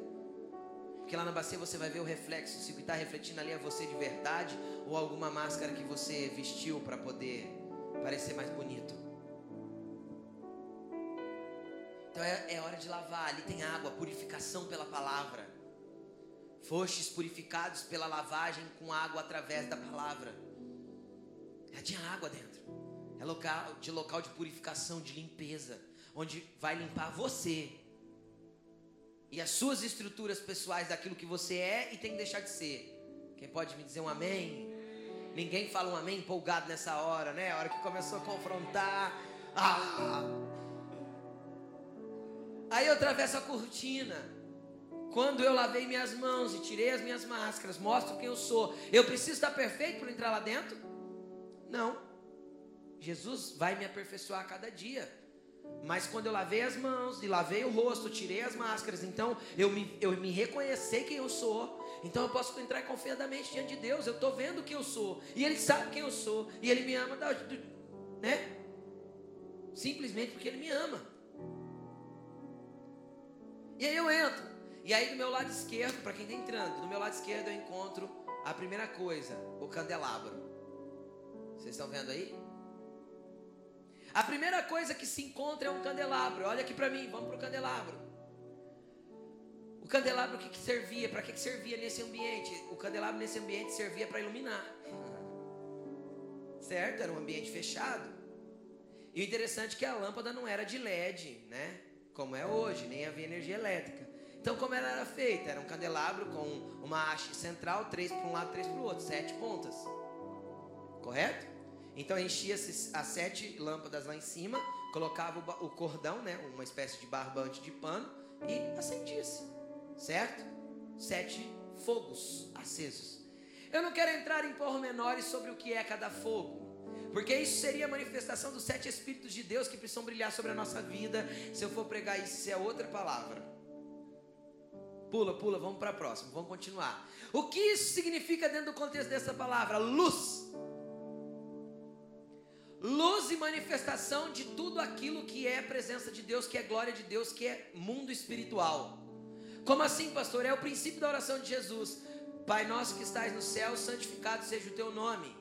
Porque lá na bacia você vai ver o reflexo. Se o que está refletindo ali é você de verdade ou alguma máscara que você vestiu para poder parecer mais bonito. Então é, é hora de lavar. Ali tem água, purificação pela palavra. Fostes purificados pela lavagem com água através da palavra. Ela tinha água dentro. É local de local de purificação, de limpeza, onde vai limpar você e as suas estruturas pessoais daquilo que você é e tem que deixar de ser. Quem pode me dizer um amém? Ninguém fala um amém empolgado nessa hora, né? A hora que começou a confrontar. Ah! Aí eu atravesso a cortina. Quando eu lavei minhas mãos e tirei as minhas máscaras, mostro quem eu sou. Eu preciso estar perfeito para entrar lá dentro? Não. Jesus vai me aperfeiçoar a cada dia. Mas quando eu lavei as mãos e lavei o rosto, tirei as máscaras, então eu me, eu me reconhecer quem eu sou. Então eu posso entrar confiadamente diante de Deus. Eu estou vendo quem eu sou. E Ele sabe quem eu sou. E Ele me ama, né? Simplesmente porque Ele me ama. E aí eu entro. E aí do meu lado esquerdo, para quem está entrando, do meu lado esquerdo eu encontro a primeira coisa, o candelabro. Vocês estão vendo aí? A primeira coisa que se encontra é um candelabro. Olha aqui para mim, vamos para o candelabro. O candelabro o que, que servia? Para que, que servia nesse ambiente? O candelabro nesse ambiente servia para iluminar. Certo? Era um ambiente fechado. E o interessante é que a lâmpada não era de LED, né? Como é hoje, nem havia energia elétrica. Então, como ela era feita? Era um candelabro com uma haste central, três para um lado, três para o outro, sete pontas. Correto? Então enchia-se as sete lâmpadas lá em cima, colocava o, cordão, né, uma espécie de barbante de pano, e acendia-se, certo? Sete fogos acesos. Eu não quero entrar em pormenores sobre o que é cada fogo, porque isso seria a manifestação dos sete Espíritos de Deus que precisam brilhar sobre a nossa vida. Se eu for pregar isso, isso é outra palavra. Pula, pula, vamos para a próxima, vamos continuar. O que isso significa dentro do contexto dessa palavra? Luz luz e manifestação de tudo aquilo que é presença de Deus, que é glória de Deus, que é mundo espiritual. Como assim, pastor? É o princípio da oração de Jesus. Pai nosso que estás no céu, santificado seja o teu nome.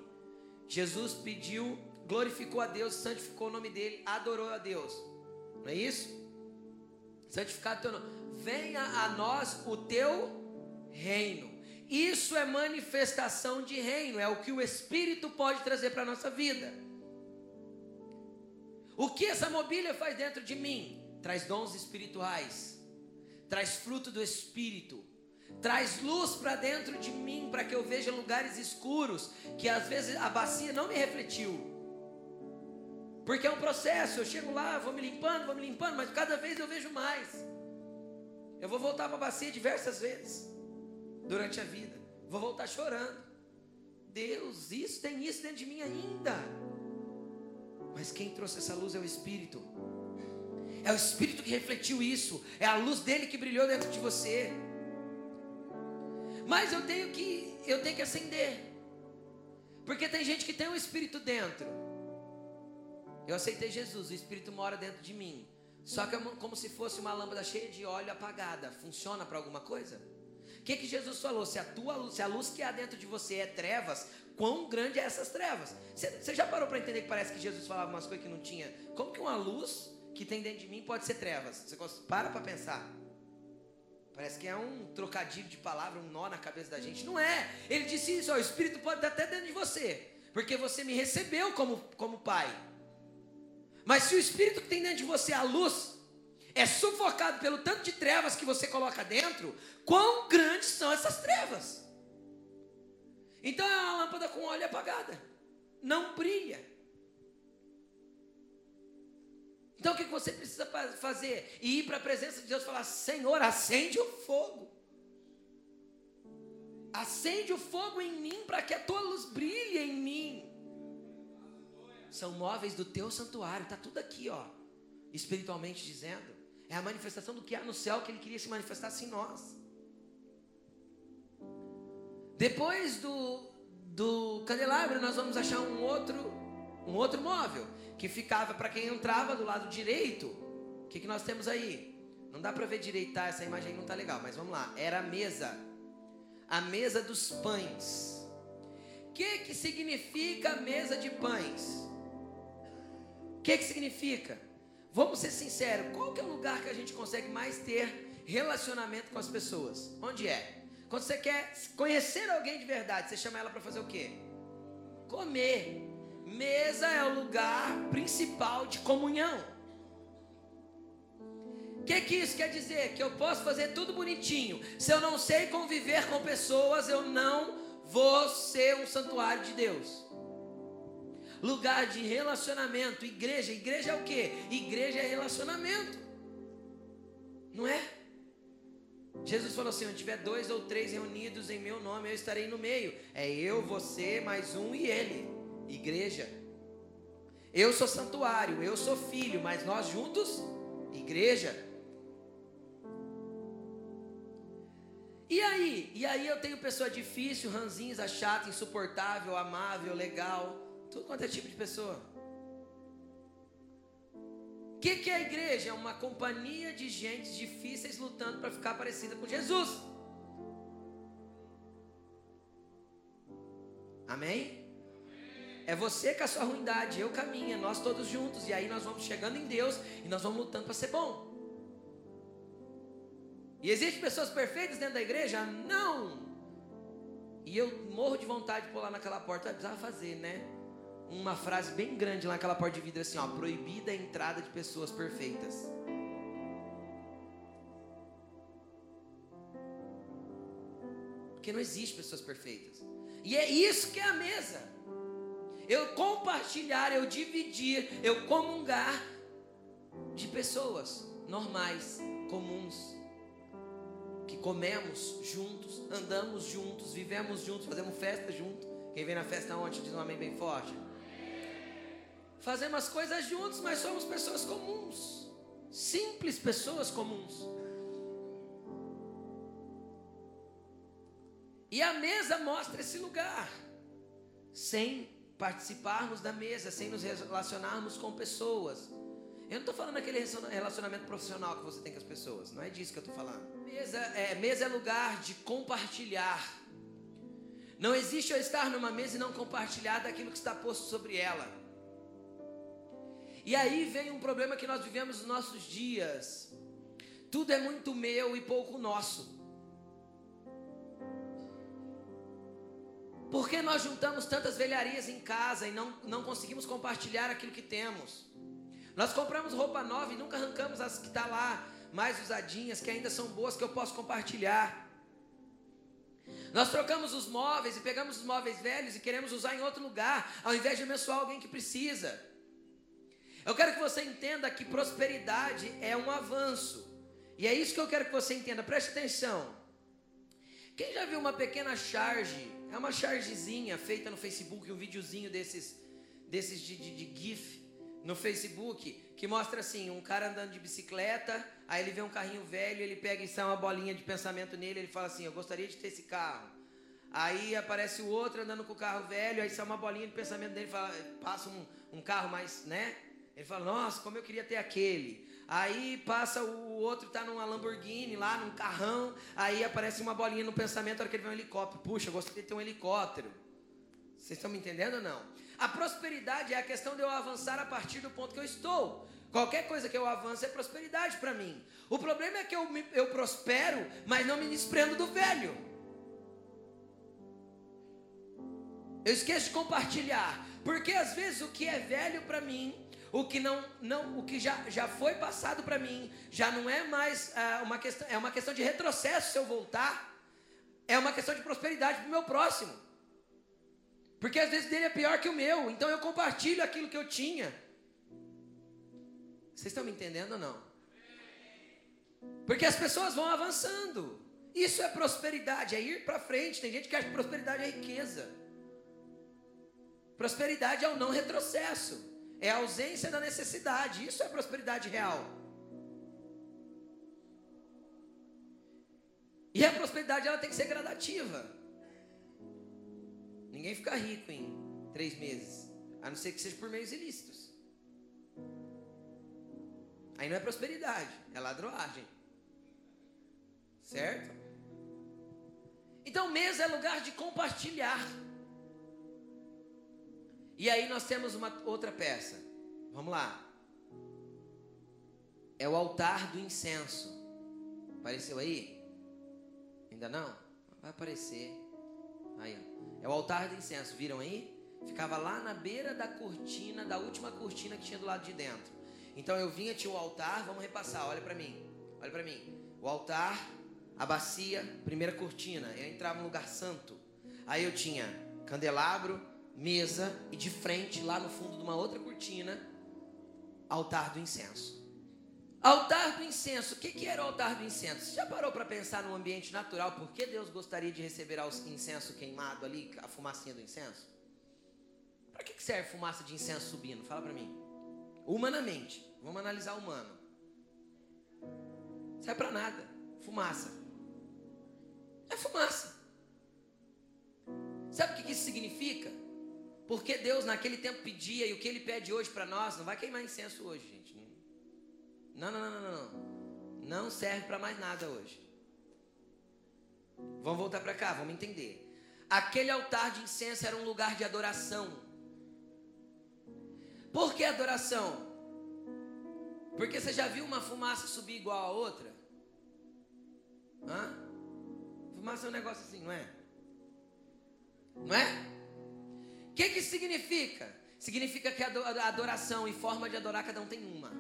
Jesus pediu, glorificou a Deus, santificou o nome dele, adorou a Deus. Não é isso? Santificado teu nome. Venha a nós o teu reino. Isso é manifestação de reino, é o que o Espírito pode trazer para a nossa vida. O que essa mobília faz dentro de mim? Traz dons espirituais, traz fruto do Espírito, traz luz para dentro de mim, para que eu veja lugares escuros, que às vezes a bacia não me refletiu. Porque é um processo, eu chego lá, vou me limpando, vou me limpando, mas cada vez eu vejo mais. Eu vou voltar para a bacia diversas vezes durante a vida. Vou voltar chorando. Deus, isso tem isso dentro de mim ainda. Mas quem trouxe essa luz é o Espírito. É o Espírito que refletiu isso. É a luz dele que brilhou dentro de você. Mas eu tenho que eu tenho que acender. Porque tem gente que tem o um Espírito dentro. Eu aceitei Jesus, o Espírito mora dentro de mim. Só que é como se fosse uma lâmpada cheia de óleo apagada. Funciona para alguma coisa? O que, que Jesus falou? Se a, tua luz, se a luz que há dentro de você é trevas, quão grande é essas trevas? Você já parou para entender que parece que Jesus falava umas coisas que não tinha? Como que uma luz que tem dentro de mim pode ser trevas? Você para para pensar. Parece que é um trocadilho de palavra, um nó na cabeça da gente. Não é. Ele disse isso, ó, o Espírito pode estar até dentro de você. Porque você me recebeu como, como pai. Mas se o Espírito que tem dentro de você, a luz, é sufocado pelo tanto de trevas que você coloca dentro, quão grandes são essas trevas? Então é uma lâmpada com óleo apagada, não brilha. Então o que você precisa fazer? Ir para a presença de Deus e falar: Senhor, acende o fogo. Acende o fogo em mim para que a tua luz brilhe em mim. São móveis do teu santuário, está tudo aqui, ó, espiritualmente dizendo. É a manifestação do que há no céu que ele queria se manifestasse em nós. Depois do, do candelabro, nós vamos achar um outro, um outro móvel que ficava para quem entrava do lado direito. O que, que nós temos aí? Não dá para ver direito, tá? Essa imagem não está legal, mas vamos lá. Era a mesa, a mesa dos pães. O que, que significa mesa de pães? O que, que significa? Vamos ser sinceros, qual que é o lugar que a gente consegue mais ter relacionamento com as pessoas? Onde é? Quando você quer conhecer alguém de verdade, você chama ela para fazer o quê? Comer. Mesa é o lugar principal de comunhão. O que, que isso quer dizer? Que eu posso fazer tudo bonitinho. Se eu não sei conviver com pessoas, eu não vou ser um santuário de Deus. Lugar de relacionamento, igreja. Igreja é o que? Igreja é relacionamento. Não é? Jesus falou assim: onde tiver dois ou três reunidos em meu nome, eu estarei no meio. É eu, você, mais um e ele. Igreja. Eu sou santuário, eu sou filho, mas nós juntos, igreja. E aí? E aí eu tenho pessoa difícil, ranzinza, chata, insuportável, amável, legal, tudo quanto é tipo de pessoa que, que é a igreja? É uma companhia de gente difíceis lutando para ficar parecida com Jesus. Amém? É você com a sua ruindade, eu caminho, nós todos juntos. E aí nós vamos chegando em Deus e nós vamos lutando para ser bom. E existem pessoas perfeitas dentro da igreja? Não! E eu morro de vontade de pular naquela porta, precisava fazer, né? Uma frase bem grande lá naquela porta de vidro assim, ó, proibida a entrada de pessoas perfeitas. Porque não existe pessoas perfeitas. E é isso que é a mesa. Eu compartilhar, eu dividir, eu comungar de pessoas normais, comuns, que comemos juntos, andamos juntos, vivemos juntos, fazemos festa juntos. Quem vem na festa ontem diz um amém bem forte fazemos as coisas juntos, mas somos pessoas comuns, simples pessoas comuns. E a mesa mostra esse lugar, sem participarmos da mesa, sem nos relacionarmos com pessoas. Eu não estou falando aquele relacionamento profissional que você tem com as pessoas, não é disso que eu estou falando. Mesa é, mesa é lugar de compartilhar. Não existe eu estar numa mesa e não compartilhar daquilo que está posto sobre ela. E aí vem um problema que nós vivemos nos nossos dias. Tudo é muito meu e pouco nosso. Por que nós juntamos tantas velharias em casa e não, não conseguimos compartilhar aquilo que temos? Nós compramos roupa nova e nunca arrancamos as que está lá, mais usadinhas, que ainda são boas, que eu posso compartilhar. Nós trocamos os móveis e pegamos os móveis velhos e queremos usar em outro lugar, ao invés de abençoar alguém que precisa. Eu quero que você entenda que prosperidade é um avanço. E é isso que eu quero que você entenda. Preste atenção. Quem já viu uma pequena charge? É uma chargezinha feita no Facebook, um videozinho desses, desses de, de, de GIF no Facebook, que mostra assim, um cara andando de bicicleta, aí ele vê um carrinho velho, ele pega e sai uma bolinha de pensamento nele, ele fala assim, eu gostaria de ter esse carro. Aí aparece o outro andando com o carro velho, aí sai uma bolinha de pensamento dele, fala, passa um, um carro mais, né? Ele fala, nossa, como eu queria ter aquele. Aí passa o outro, está numa Lamborghini lá, num carrão. Aí aparece uma bolinha no pensamento, na hora que ele vê um helicóptero. Puxa, eu gostaria de ter um helicóptero. Vocês estão me entendendo ou não? A prosperidade é a questão de eu avançar a partir do ponto que eu estou. Qualquer coisa que eu avance é prosperidade para mim. O problema é que eu, eu prospero, mas não me desprendo do velho. Eu esqueço de compartilhar. Porque às vezes o que é velho para mim o que não, não, o que já, já foi passado para mim, já não é mais uh, uma questão, é uma questão de retrocesso se eu voltar. É uma questão de prosperidade para o meu próximo. Porque às vezes dele é pior que o meu, então eu compartilho aquilo que eu tinha. Vocês estão me entendendo ou não? Porque as pessoas vão avançando. Isso é prosperidade, é ir para frente. Tem gente que acha que prosperidade é riqueza. Prosperidade é o não retrocesso é a ausência da necessidade. Isso é prosperidade real. E a prosperidade ela tem que ser gradativa. Ninguém fica rico em três meses, a não ser que seja por meios ilícitos. Aí não é prosperidade, é ladroagem. Certo? Então, mesa é lugar de compartilhar. E aí nós temos uma outra peça. Vamos lá. É o altar do incenso. Apareceu aí? Ainda não? Vai aparecer. Aí, ó. É o altar do incenso. Viram aí? ficava lá na beira da cortina, da última cortina que tinha do lado de dentro. Então eu vinha, tinha o altar, vamos repassar, olha para mim, olha para mim. O altar, a bacia, primeira cortina. Eu entrava no lugar santo. Aí eu tinha candelabro, mesa e de frente, lá no fundo de uma outra cortina, altar do incenso. Altar do incenso. O que, que era o altar do incenso? Você já parou para pensar no ambiente natural? Por que Deus gostaria de receber o incenso queimado ali, a fumacinha do incenso? Para que, que serve fumaça de incenso subindo? Fala para mim. Humanamente. Vamos analisar humano. Serve para nada. Fumaça. É fumaça. Sabe o que isso significa? Porque Deus naquele tempo pedia e o que Ele pede hoje para nós não vai queimar incenso hoje, gente. Não, não, não, não, não. Não serve para mais nada hoje. Vamos voltar para cá, vamos entender. Aquele altar de incenso era um lugar de adoração. Por que adoração? Porque você já viu uma fumaça subir igual a outra? Hã? Fumaça é um negócio assim, não é? Não é? Que, que significa? Significa que a adoração e forma de adorar, cada um tem uma.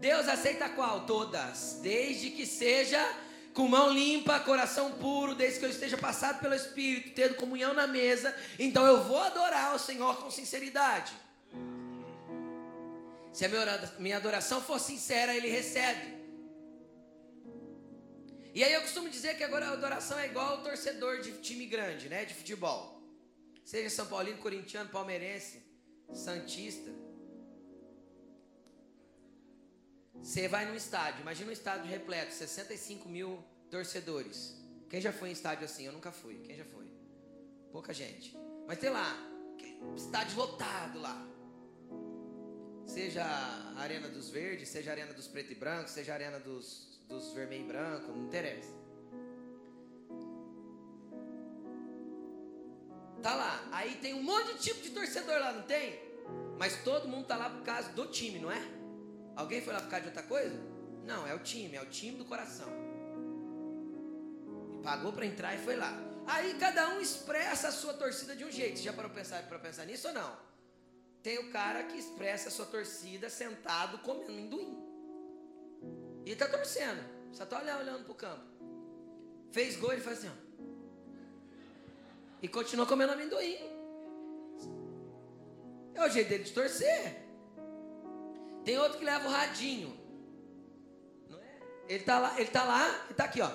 Deus aceita qual? Todas, desde que seja com mão limpa, coração puro, desde que eu esteja passado pelo Espírito, tendo comunhão na mesa, então eu vou adorar o Senhor com sinceridade. Se a minha adoração for sincera, Ele recebe. E aí eu costumo dizer que agora a adoração é igual ao torcedor de time grande, né? De futebol. Seja São Paulino, corintiano, palmeirense, santista. Você vai num estádio, imagina um estádio repleto, 65 mil torcedores. Quem já foi em estádio assim? Eu nunca fui. Quem já foi? Pouca gente. Mas tem lá, estádio lotado lá. Seja a Arena dos Verdes, seja a Arena dos Preto e Branco, seja a Arena dos, dos Vermelho e Branco, não interessa. Tá lá. Aí tem um monte de tipo de torcedor lá, não tem? Mas todo mundo tá lá por causa do time, não é? Alguém foi lá por causa de outra coisa? Não, é o time, é o time do coração. E pagou para entrar e foi lá. Aí cada um expressa a sua torcida de um jeito. Você já parou pensar, para pensar nisso ou não? Tem o cara que expressa a sua torcida sentado comendo amendoim. E está torcendo. Só está olhando, olhando para o campo. Fez gol e faz assim, ó. E continua comendo amendoim. É o jeito dele de torcer. Tem outro que leva o radinho. Não é? Ele está lá, ele tá lá, ele está aqui, ó.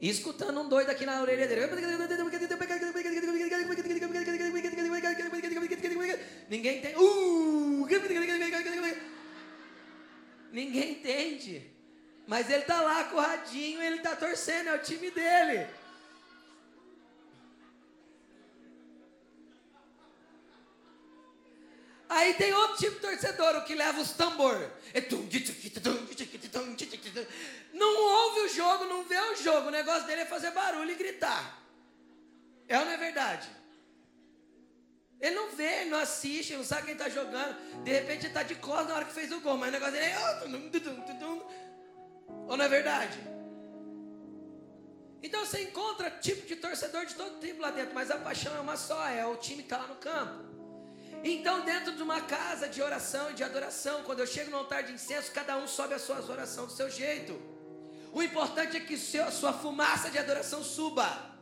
E escutando um doido aqui na orelha dele. Ninguém tem. Uh! Ninguém entende. Mas ele está lá com o radinho, ele está torcendo, é o time dele. Aí tem outro tipo de torcedor, o que leva os tambor. Não ouve o jogo, não vê o jogo. O negócio dele é fazer barulho e gritar. É ou não é verdade? Ele não vê, ele não assiste, não sabe quem está jogando. De repente ele está de costas na hora que fez o gol. Mas o negócio dele é. Ou não é verdade? Então você encontra tipo de torcedor de todo tipo lá dentro, mas a paixão é uma só, é o time que está lá no campo. Então, dentro de uma casa de oração e de adoração, quando eu chego no altar de incenso, cada um sobe a sua oração do seu jeito. O importante é que a sua fumaça de adoração suba.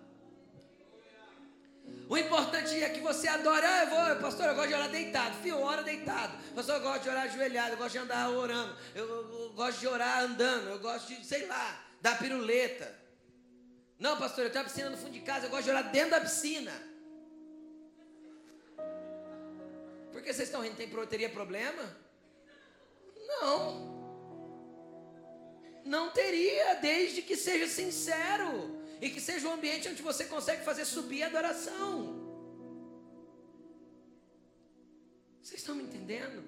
O importante é que você adore. Ah, eu vou, pastor, eu gosto de orar deitado. Fio, ora deitado. Pastor, eu gosto de orar ajoelhado. Eu gosto de andar orando. Eu, eu, eu gosto de orar andando. Eu gosto de, sei lá, dar piruleta. Não, pastor, eu tenho a piscina no fundo de casa. Eu gosto de orar dentro da piscina. Porque vocês estão rindo? Tem, teria problema? Não. Não teria, desde que seja sincero. E que seja um ambiente onde você consegue fazer subir a adoração. Vocês estão me entendendo?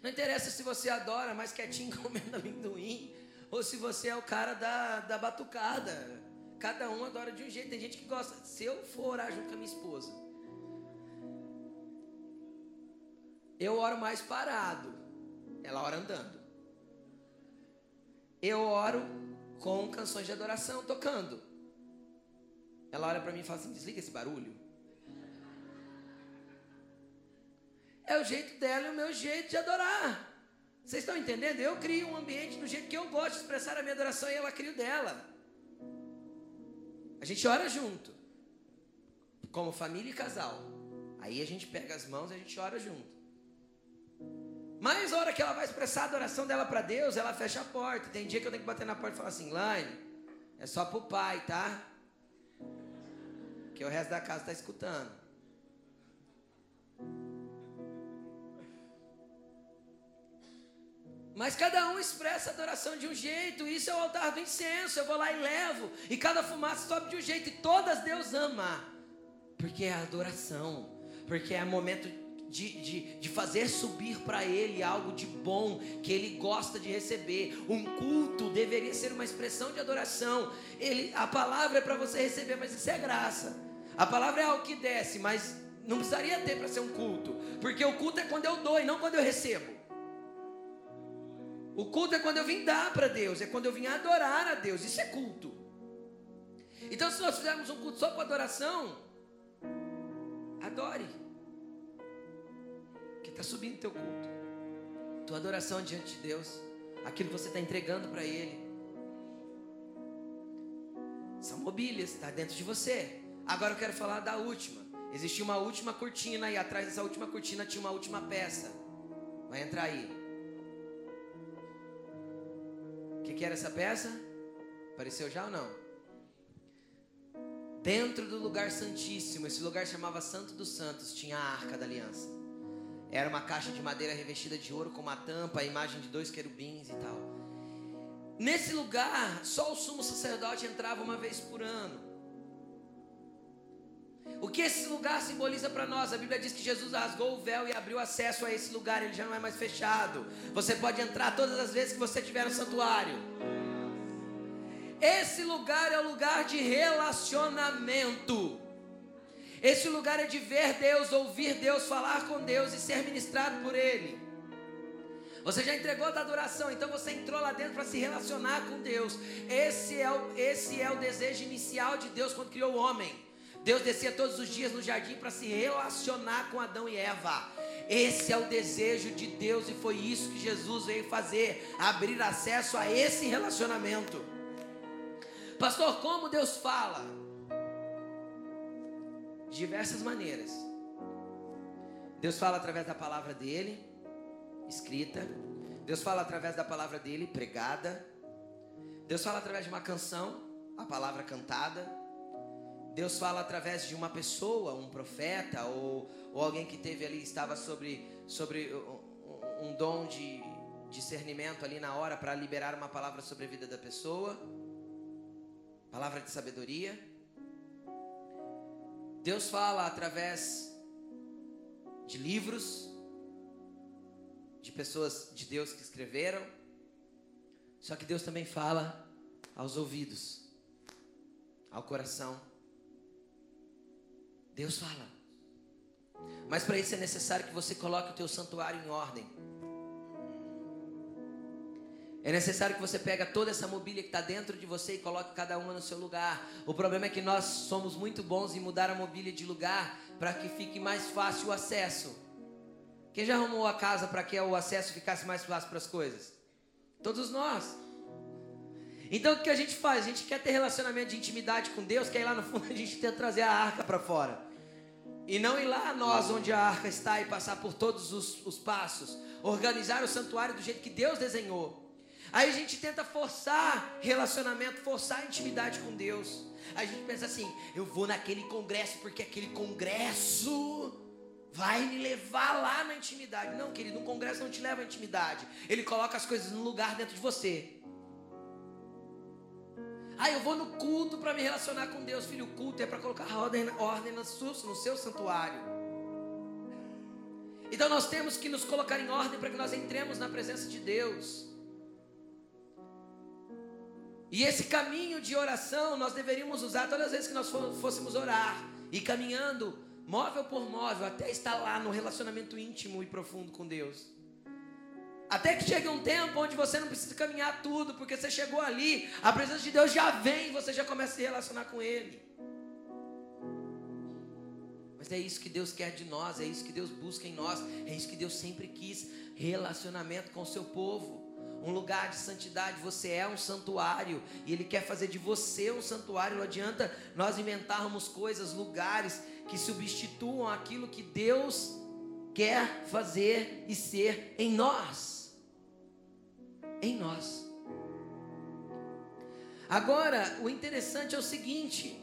Não interessa se você adora mais quietinho comendo amendoim, ou se você é o cara da, da batucada. Cada um adora de um jeito. Tem gente que gosta. Se eu for orar junto com a minha esposa, Eu oro mais parado. Ela ora andando. Eu oro com canções de adoração tocando. Ela olha para mim e fala assim: desliga esse barulho. É o jeito dela e o meu jeito de adorar. Vocês estão entendendo? Eu crio um ambiente do jeito que eu gosto de expressar a minha adoração e ela cria o dela. A gente ora junto, como família e casal. Aí a gente pega as mãos e a gente ora junto. Mas a hora que ela vai expressar a adoração dela para Deus, ela fecha a porta. Tem dia que eu tenho que bater na porta e falar assim: Laine, é só pro pai, tá? Que o resto da casa está escutando. Mas cada um expressa a adoração de um jeito. Isso é o altar do incenso. Eu vou lá e levo. E cada fumaça sobe de um jeito. E todas Deus ama. Porque é adoração. Porque é momento de, de, de fazer subir para Ele algo de bom que Ele gosta de receber. Um culto deveria ser uma expressão de adoração. Ele, a palavra é para você receber, mas isso é graça. A palavra é algo que desce, mas não precisaria ter para ser um culto. Porque o culto é quando eu dou e não quando eu recebo. O culto é quando eu vim dar para Deus, é quando eu vim adorar a Deus. Isso é culto. Então, se nós fizermos um culto só com adoração, adore está subindo teu culto, tua adoração diante de Deus, aquilo que você está entregando para Ele. São mobílias, está dentro de você. Agora eu quero falar da última. Existia uma última cortina e atrás dessa última cortina tinha uma última peça. Vai entrar aí. O que, que era essa peça? Apareceu já ou não? Dentro do lugar santíssimo, esse lugar chamava Santo dos Santos, tinha a arca da aliança. Era uma caixa de madeira revestida de ouro com uma tampa, a imagem de dois querubins e tal. Nesse lugar, só o sumo sacerdote entrava uma vez por ano. O que esse lugar simboliza para nós? A Bíblia diz que Jesus rasgou o véu e abriu acesso a esse lugar, ele já não é mais fechado. Você pode entrar todas as vezes que você tiver no santuário. Esse lugar é o lugar de relacionamento. Esse lugar é de ver Deus, ouvir Deus, falar com Deus e ser ministrado por Ele. Você já entregou a adoração, então você entrou lá dentro para se relacionar com Deus. Esse é, o, esse é o desejo inicial de Deus quando criou o homem. Deus descia todos os dias no jardim para se relacionar com Adão e Eva. Esse é o desejo de Deus e foi isso que Jesus veio fazer abrir acesso a esse relacionamento. Pastor, como Deus fala? De diversas maneiras. Deus fala através da palavra dele, escrita. Deus fala através da palavra dele, pregada. Deus fala através de uma canção, a palavra cantada. Deus fala através de uma pessoa, um profeta ou, ou alguém que teve ali, estava sobre, sobre um, dom de discernimento ali na hora para liberar uma palavra sobre a vida da pessoa. Palavra de sabedoria. Deus fala através de livros, de pessoas de Deus que escreveram, só que Deus também fala aos ouvidos, ao coração. Deus fala. Mas para isso é necessário que você coloque o teu santuário em ordem. É necessário que você pegue toda essa mobília que está dentro de você e coloque cada uma no seu lugar. O problema é que nós somos muito bons em mudar a mobília de lugar para que fique mais fácil o acesso. Quem já arrumou a casa para que o acesso ficasse mais fácil para as coisas? Todos nós. Então o que a gente faz? A gente quer ter relacionamento de intimidade com Deus, quer ir lá no fundo a gente tenta trazer a arca para fora. E não ir lá nós onde a arca está e passar por todos os, os passos. Organizar o santuário do jeito que Deus desenhou. Aí a gente tenta forçar relacionamento, forçar intimidade com Deus. A gente pensa assim: eu vou naquele congresso porque aquele congresso vai me levar lá na intimidade. Não, querido, um congresso não te leva à intimidade. Ele coloca as coisas no lugar dentro de você. Ah, eu vou no culto para me relacionar com Deus. Filho, o culto é para colocar ordem, ordem no, seu, no seu santuário. Então nós temos que nos colocar em ordem para que nós entremos na presença de Deus. E esse caminho de oração nós deveríamos usar todas as vezes que nós fôssemos orar e caminhando móvel por móvel até estar lá no relacionamento íntimo e profundo com Deus. Até que chegue um tempo onde você não precisa caminhar tudo, porque você chegou ali, a presença de Deus já vem e você já começa a se relacionar com Ele. Mas é isso que Deus quer de nós, é isso que Deus busca em nós, é isso que Deus sempre quis: relacionamento com o seu povo. Um lugar de santidade, você é um santuário e Ele quer fazer de você um santuário. Não adianta nós inventarmos coisas, lugares que substituam aquilo que Deus quer fazer e ser em nós em nós. Agora, o interessante é o seguinte: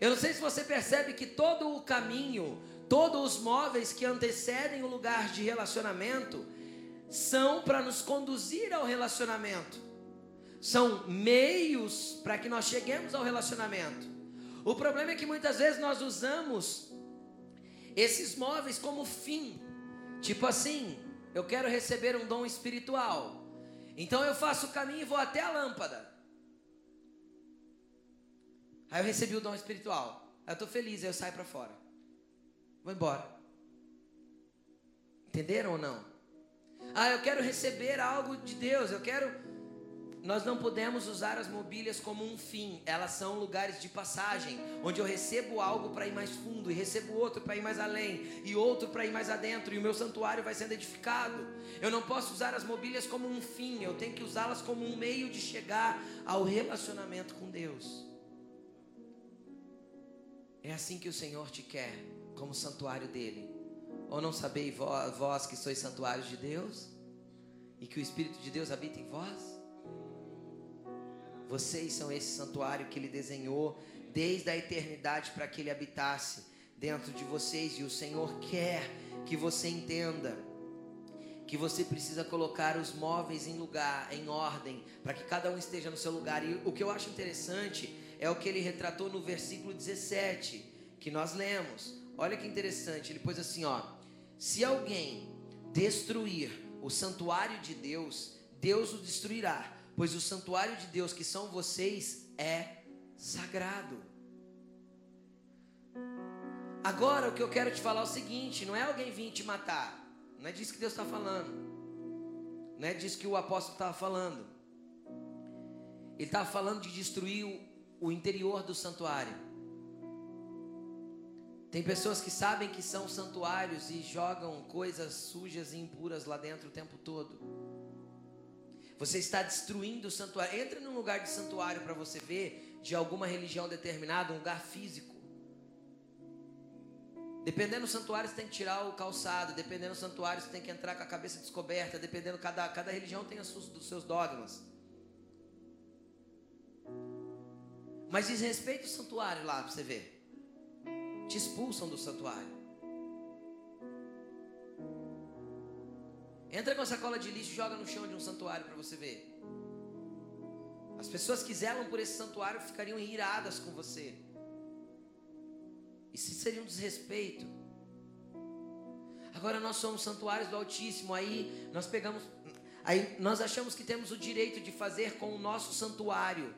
eu não sei se você percebe que todo o caminho, todos os móveis que antecedem o lugar de relacionamento, são para nos conduzir ao relacionamento, são meios para que nós cheguemos ao relacionamento. O problema é que muitas vezes nós usamos esses móveis como fim, tipo assim, eu quero receber um dom espiritual. Então eu faço o caminho e vou até a lâmpada. Aí eu recebi o dom espiritual. Aí eu estou feliz, aí eu saio para fora. Vou embora. Entenderam ou não? Ah, eu quero receber algo de Deus, eu quero nós não podemos usar as mobílias como um fim, elas são lugares de passagem, onde eu recebo algo para ir mais fundo, e recebo outro para ir mais além, e outro para ir mais adentro, e o meu santuário vai sendo edificado. Eu não posso usar as mobílias como um fim, eu tenho que usá-las como um meio de chegar ao relacionamento com Deus. É assim que o Senhor te quer, como santuário dele. Ou não sabeis vós que sois santuários de Deus? E que o Espírito de Deus habita em vós? Vocês são esse santuário que ele desenhou desde a eternidade para que ele habitasse dentro de vocês. E o Senhor quer que você entenda que você precisa colocar os móveis em lugar, em ordem, para que cada um esteja no seu lugar. E o que eu acho interessante é o que ele retratou no versículo 17, que nós lemos. Olha que interessante, ele pôs assim, ó: Se alguém destruir o santuário de Deus, Deus o destruirá pois o santuário de Deus que são vocês é sagrado. Agora o que eu quero te falar é o seguinte: não é alguém vir te matar, não é disso que Deus está falando, não é disso que o apóstolo estava falando. Ele estava falando de destruir o, o interior do santuário. Tem pessoas que sabem que são santuários e jogam coisas sujas e impuras lá dentro o tempo todo. Você está destruindo o santuário. Entra num lugar de santuário para você ver de alguma religião determinada, um lugar físico. Dependendo do santuário, você tem que tirar o calçado. Dependendo do santuário, você tem que entrar com a cabeça descoberta. Dependendo, cada, cada religião tem os dos seus dogmas. Mas desrespeita o santuário lá para você ver. Te expulsam do santuário. Entra com a sacola de lixo e joga no chão de um santuário para você ver. As pessoas que zelam por esse santuário ficariam iradas com você. Isso seria um desrespeito. Agora nós somos santuários do Altíssimo, aí nós pegamos, aí nós achamos que temos o direito de fazer com o nosso santuário,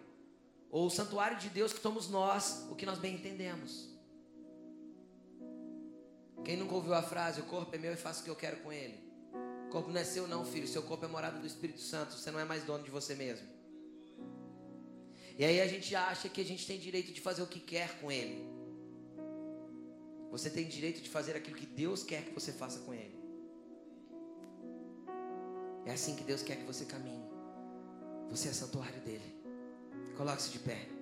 ou o santuário de Deus que somos nós, o que nós bem entendemos. Quem nunca ouviu a frase, o corpo é meu e faço o que eu quero com ele? corpo não é seu, não, filho. Seu corpo é morada do Espírito Santo. Você não é mais dono de você mesmo. E aí a gente acha que a gente tem direito de fazer o que quer com ele. Você tem direito de fazer aquilo que Deus quer que você faça com ele. É assim que Deus quer que você caminhe. Você é santuário dele. Coloque-se de pé.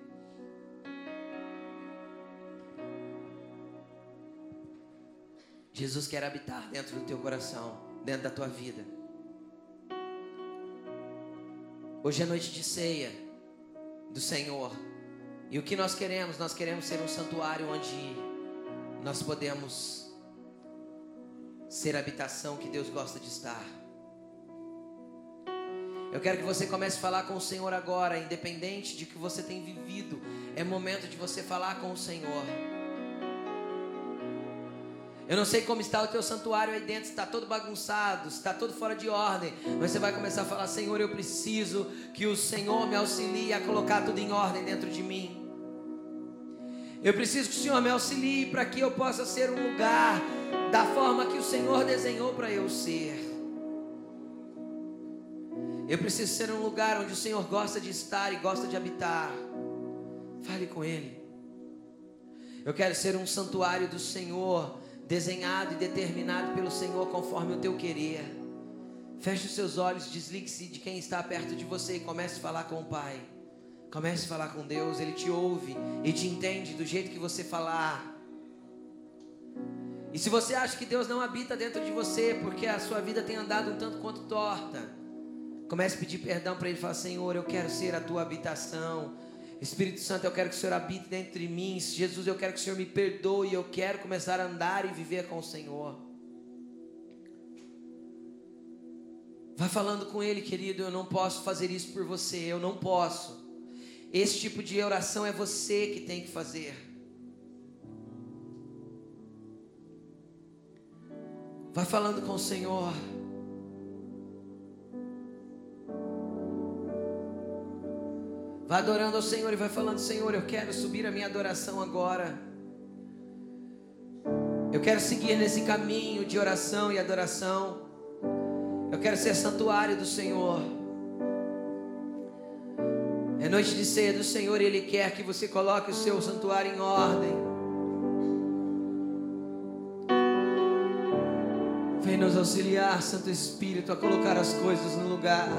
Jesus quer habitar dentro do teu coração dentro da tua vida. Hoje é noite de ceia do Senhor. E o que nós queremos? Nós queremos ser um santuário onde nós podemos ser a habitação que Deus gosta de estar. Eu quero que você comece a falar com o Senhor agora, independente de que você tem vivido. É momento de você falar com o Senhor. Eu não sei como está o teu santuário aí dentro, está todo bagunçado, está todo fora de ordem. Mas você vai começar a falar: Senhor, eu preciso que o Senhor me auxilie a colocar tudo em ordem dentro de mim. Eu preciso que o Senhor me auxilie para que eu possa ser um lugar da forma que o Senhor desenhou para eu ser. Eu preciso ser um lugar onde o Senhor gosta de estar e gosta de habitar. Fale com Ele. Eu quero ser um santuário do Senhor, desenhado e determinado pelo Senhor conforme o teu querer. Feche os seus olhos, desligue-se de quem está perto de você e comece a falar com o Pai. Comece a falar com Deus, Ele te ouve e te entende do jeito que você falar. E se você acha que Deus não habita dentro de você, porque a sua vida tem andado um tanto quanto torta, comece a pedir perdão para Ele. Fala, Senhor, eu quero ser a tua habitação. Espírito Santo, eu quero que o Senhor habite dentro de mim. Jesus, eu quero que o Senhor me perdoe. Eu quero começar a andar e viver com o Senhor. Vai falando com Ele, querido. Eu não posso fazer isso por você. Eu não posso. Esse tipo de oração é você que tem que fazer. Vai falando com o Senhor. Vai adorando ao Senhor e vai falando: Senhor, eu quero subir a minha adoração agora. Eu quero seguir nesse caminho de oração e adoração. Eu quero ser santuário do Senhor. É noite de ceia do Senhor e Ele quer que você coloque o seu santuário em ordem. Vem nos auxiliar, Santo Espírito, a colocar as coisas no lugar.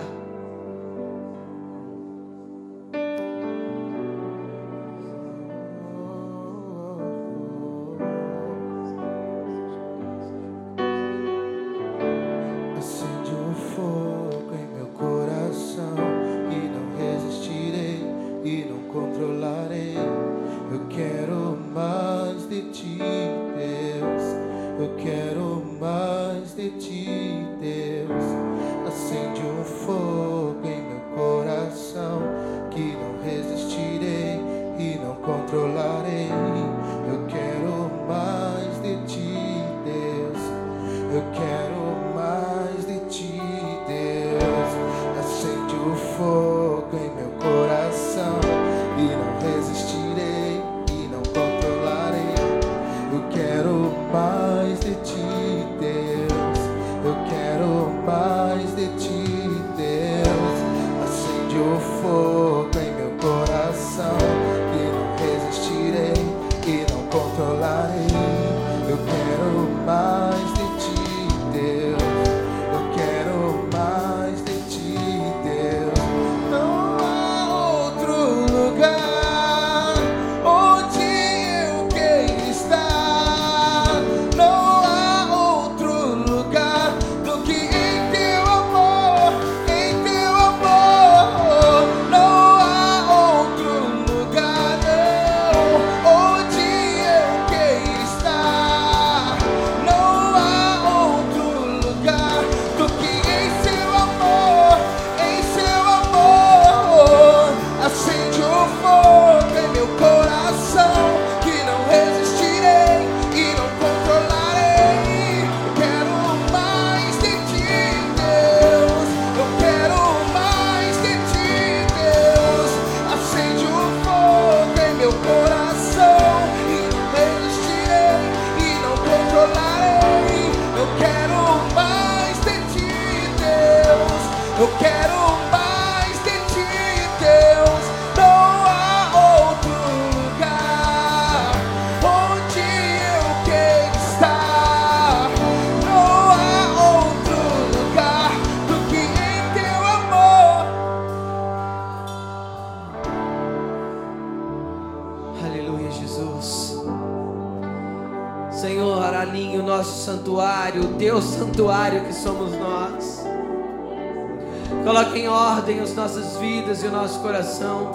Coração,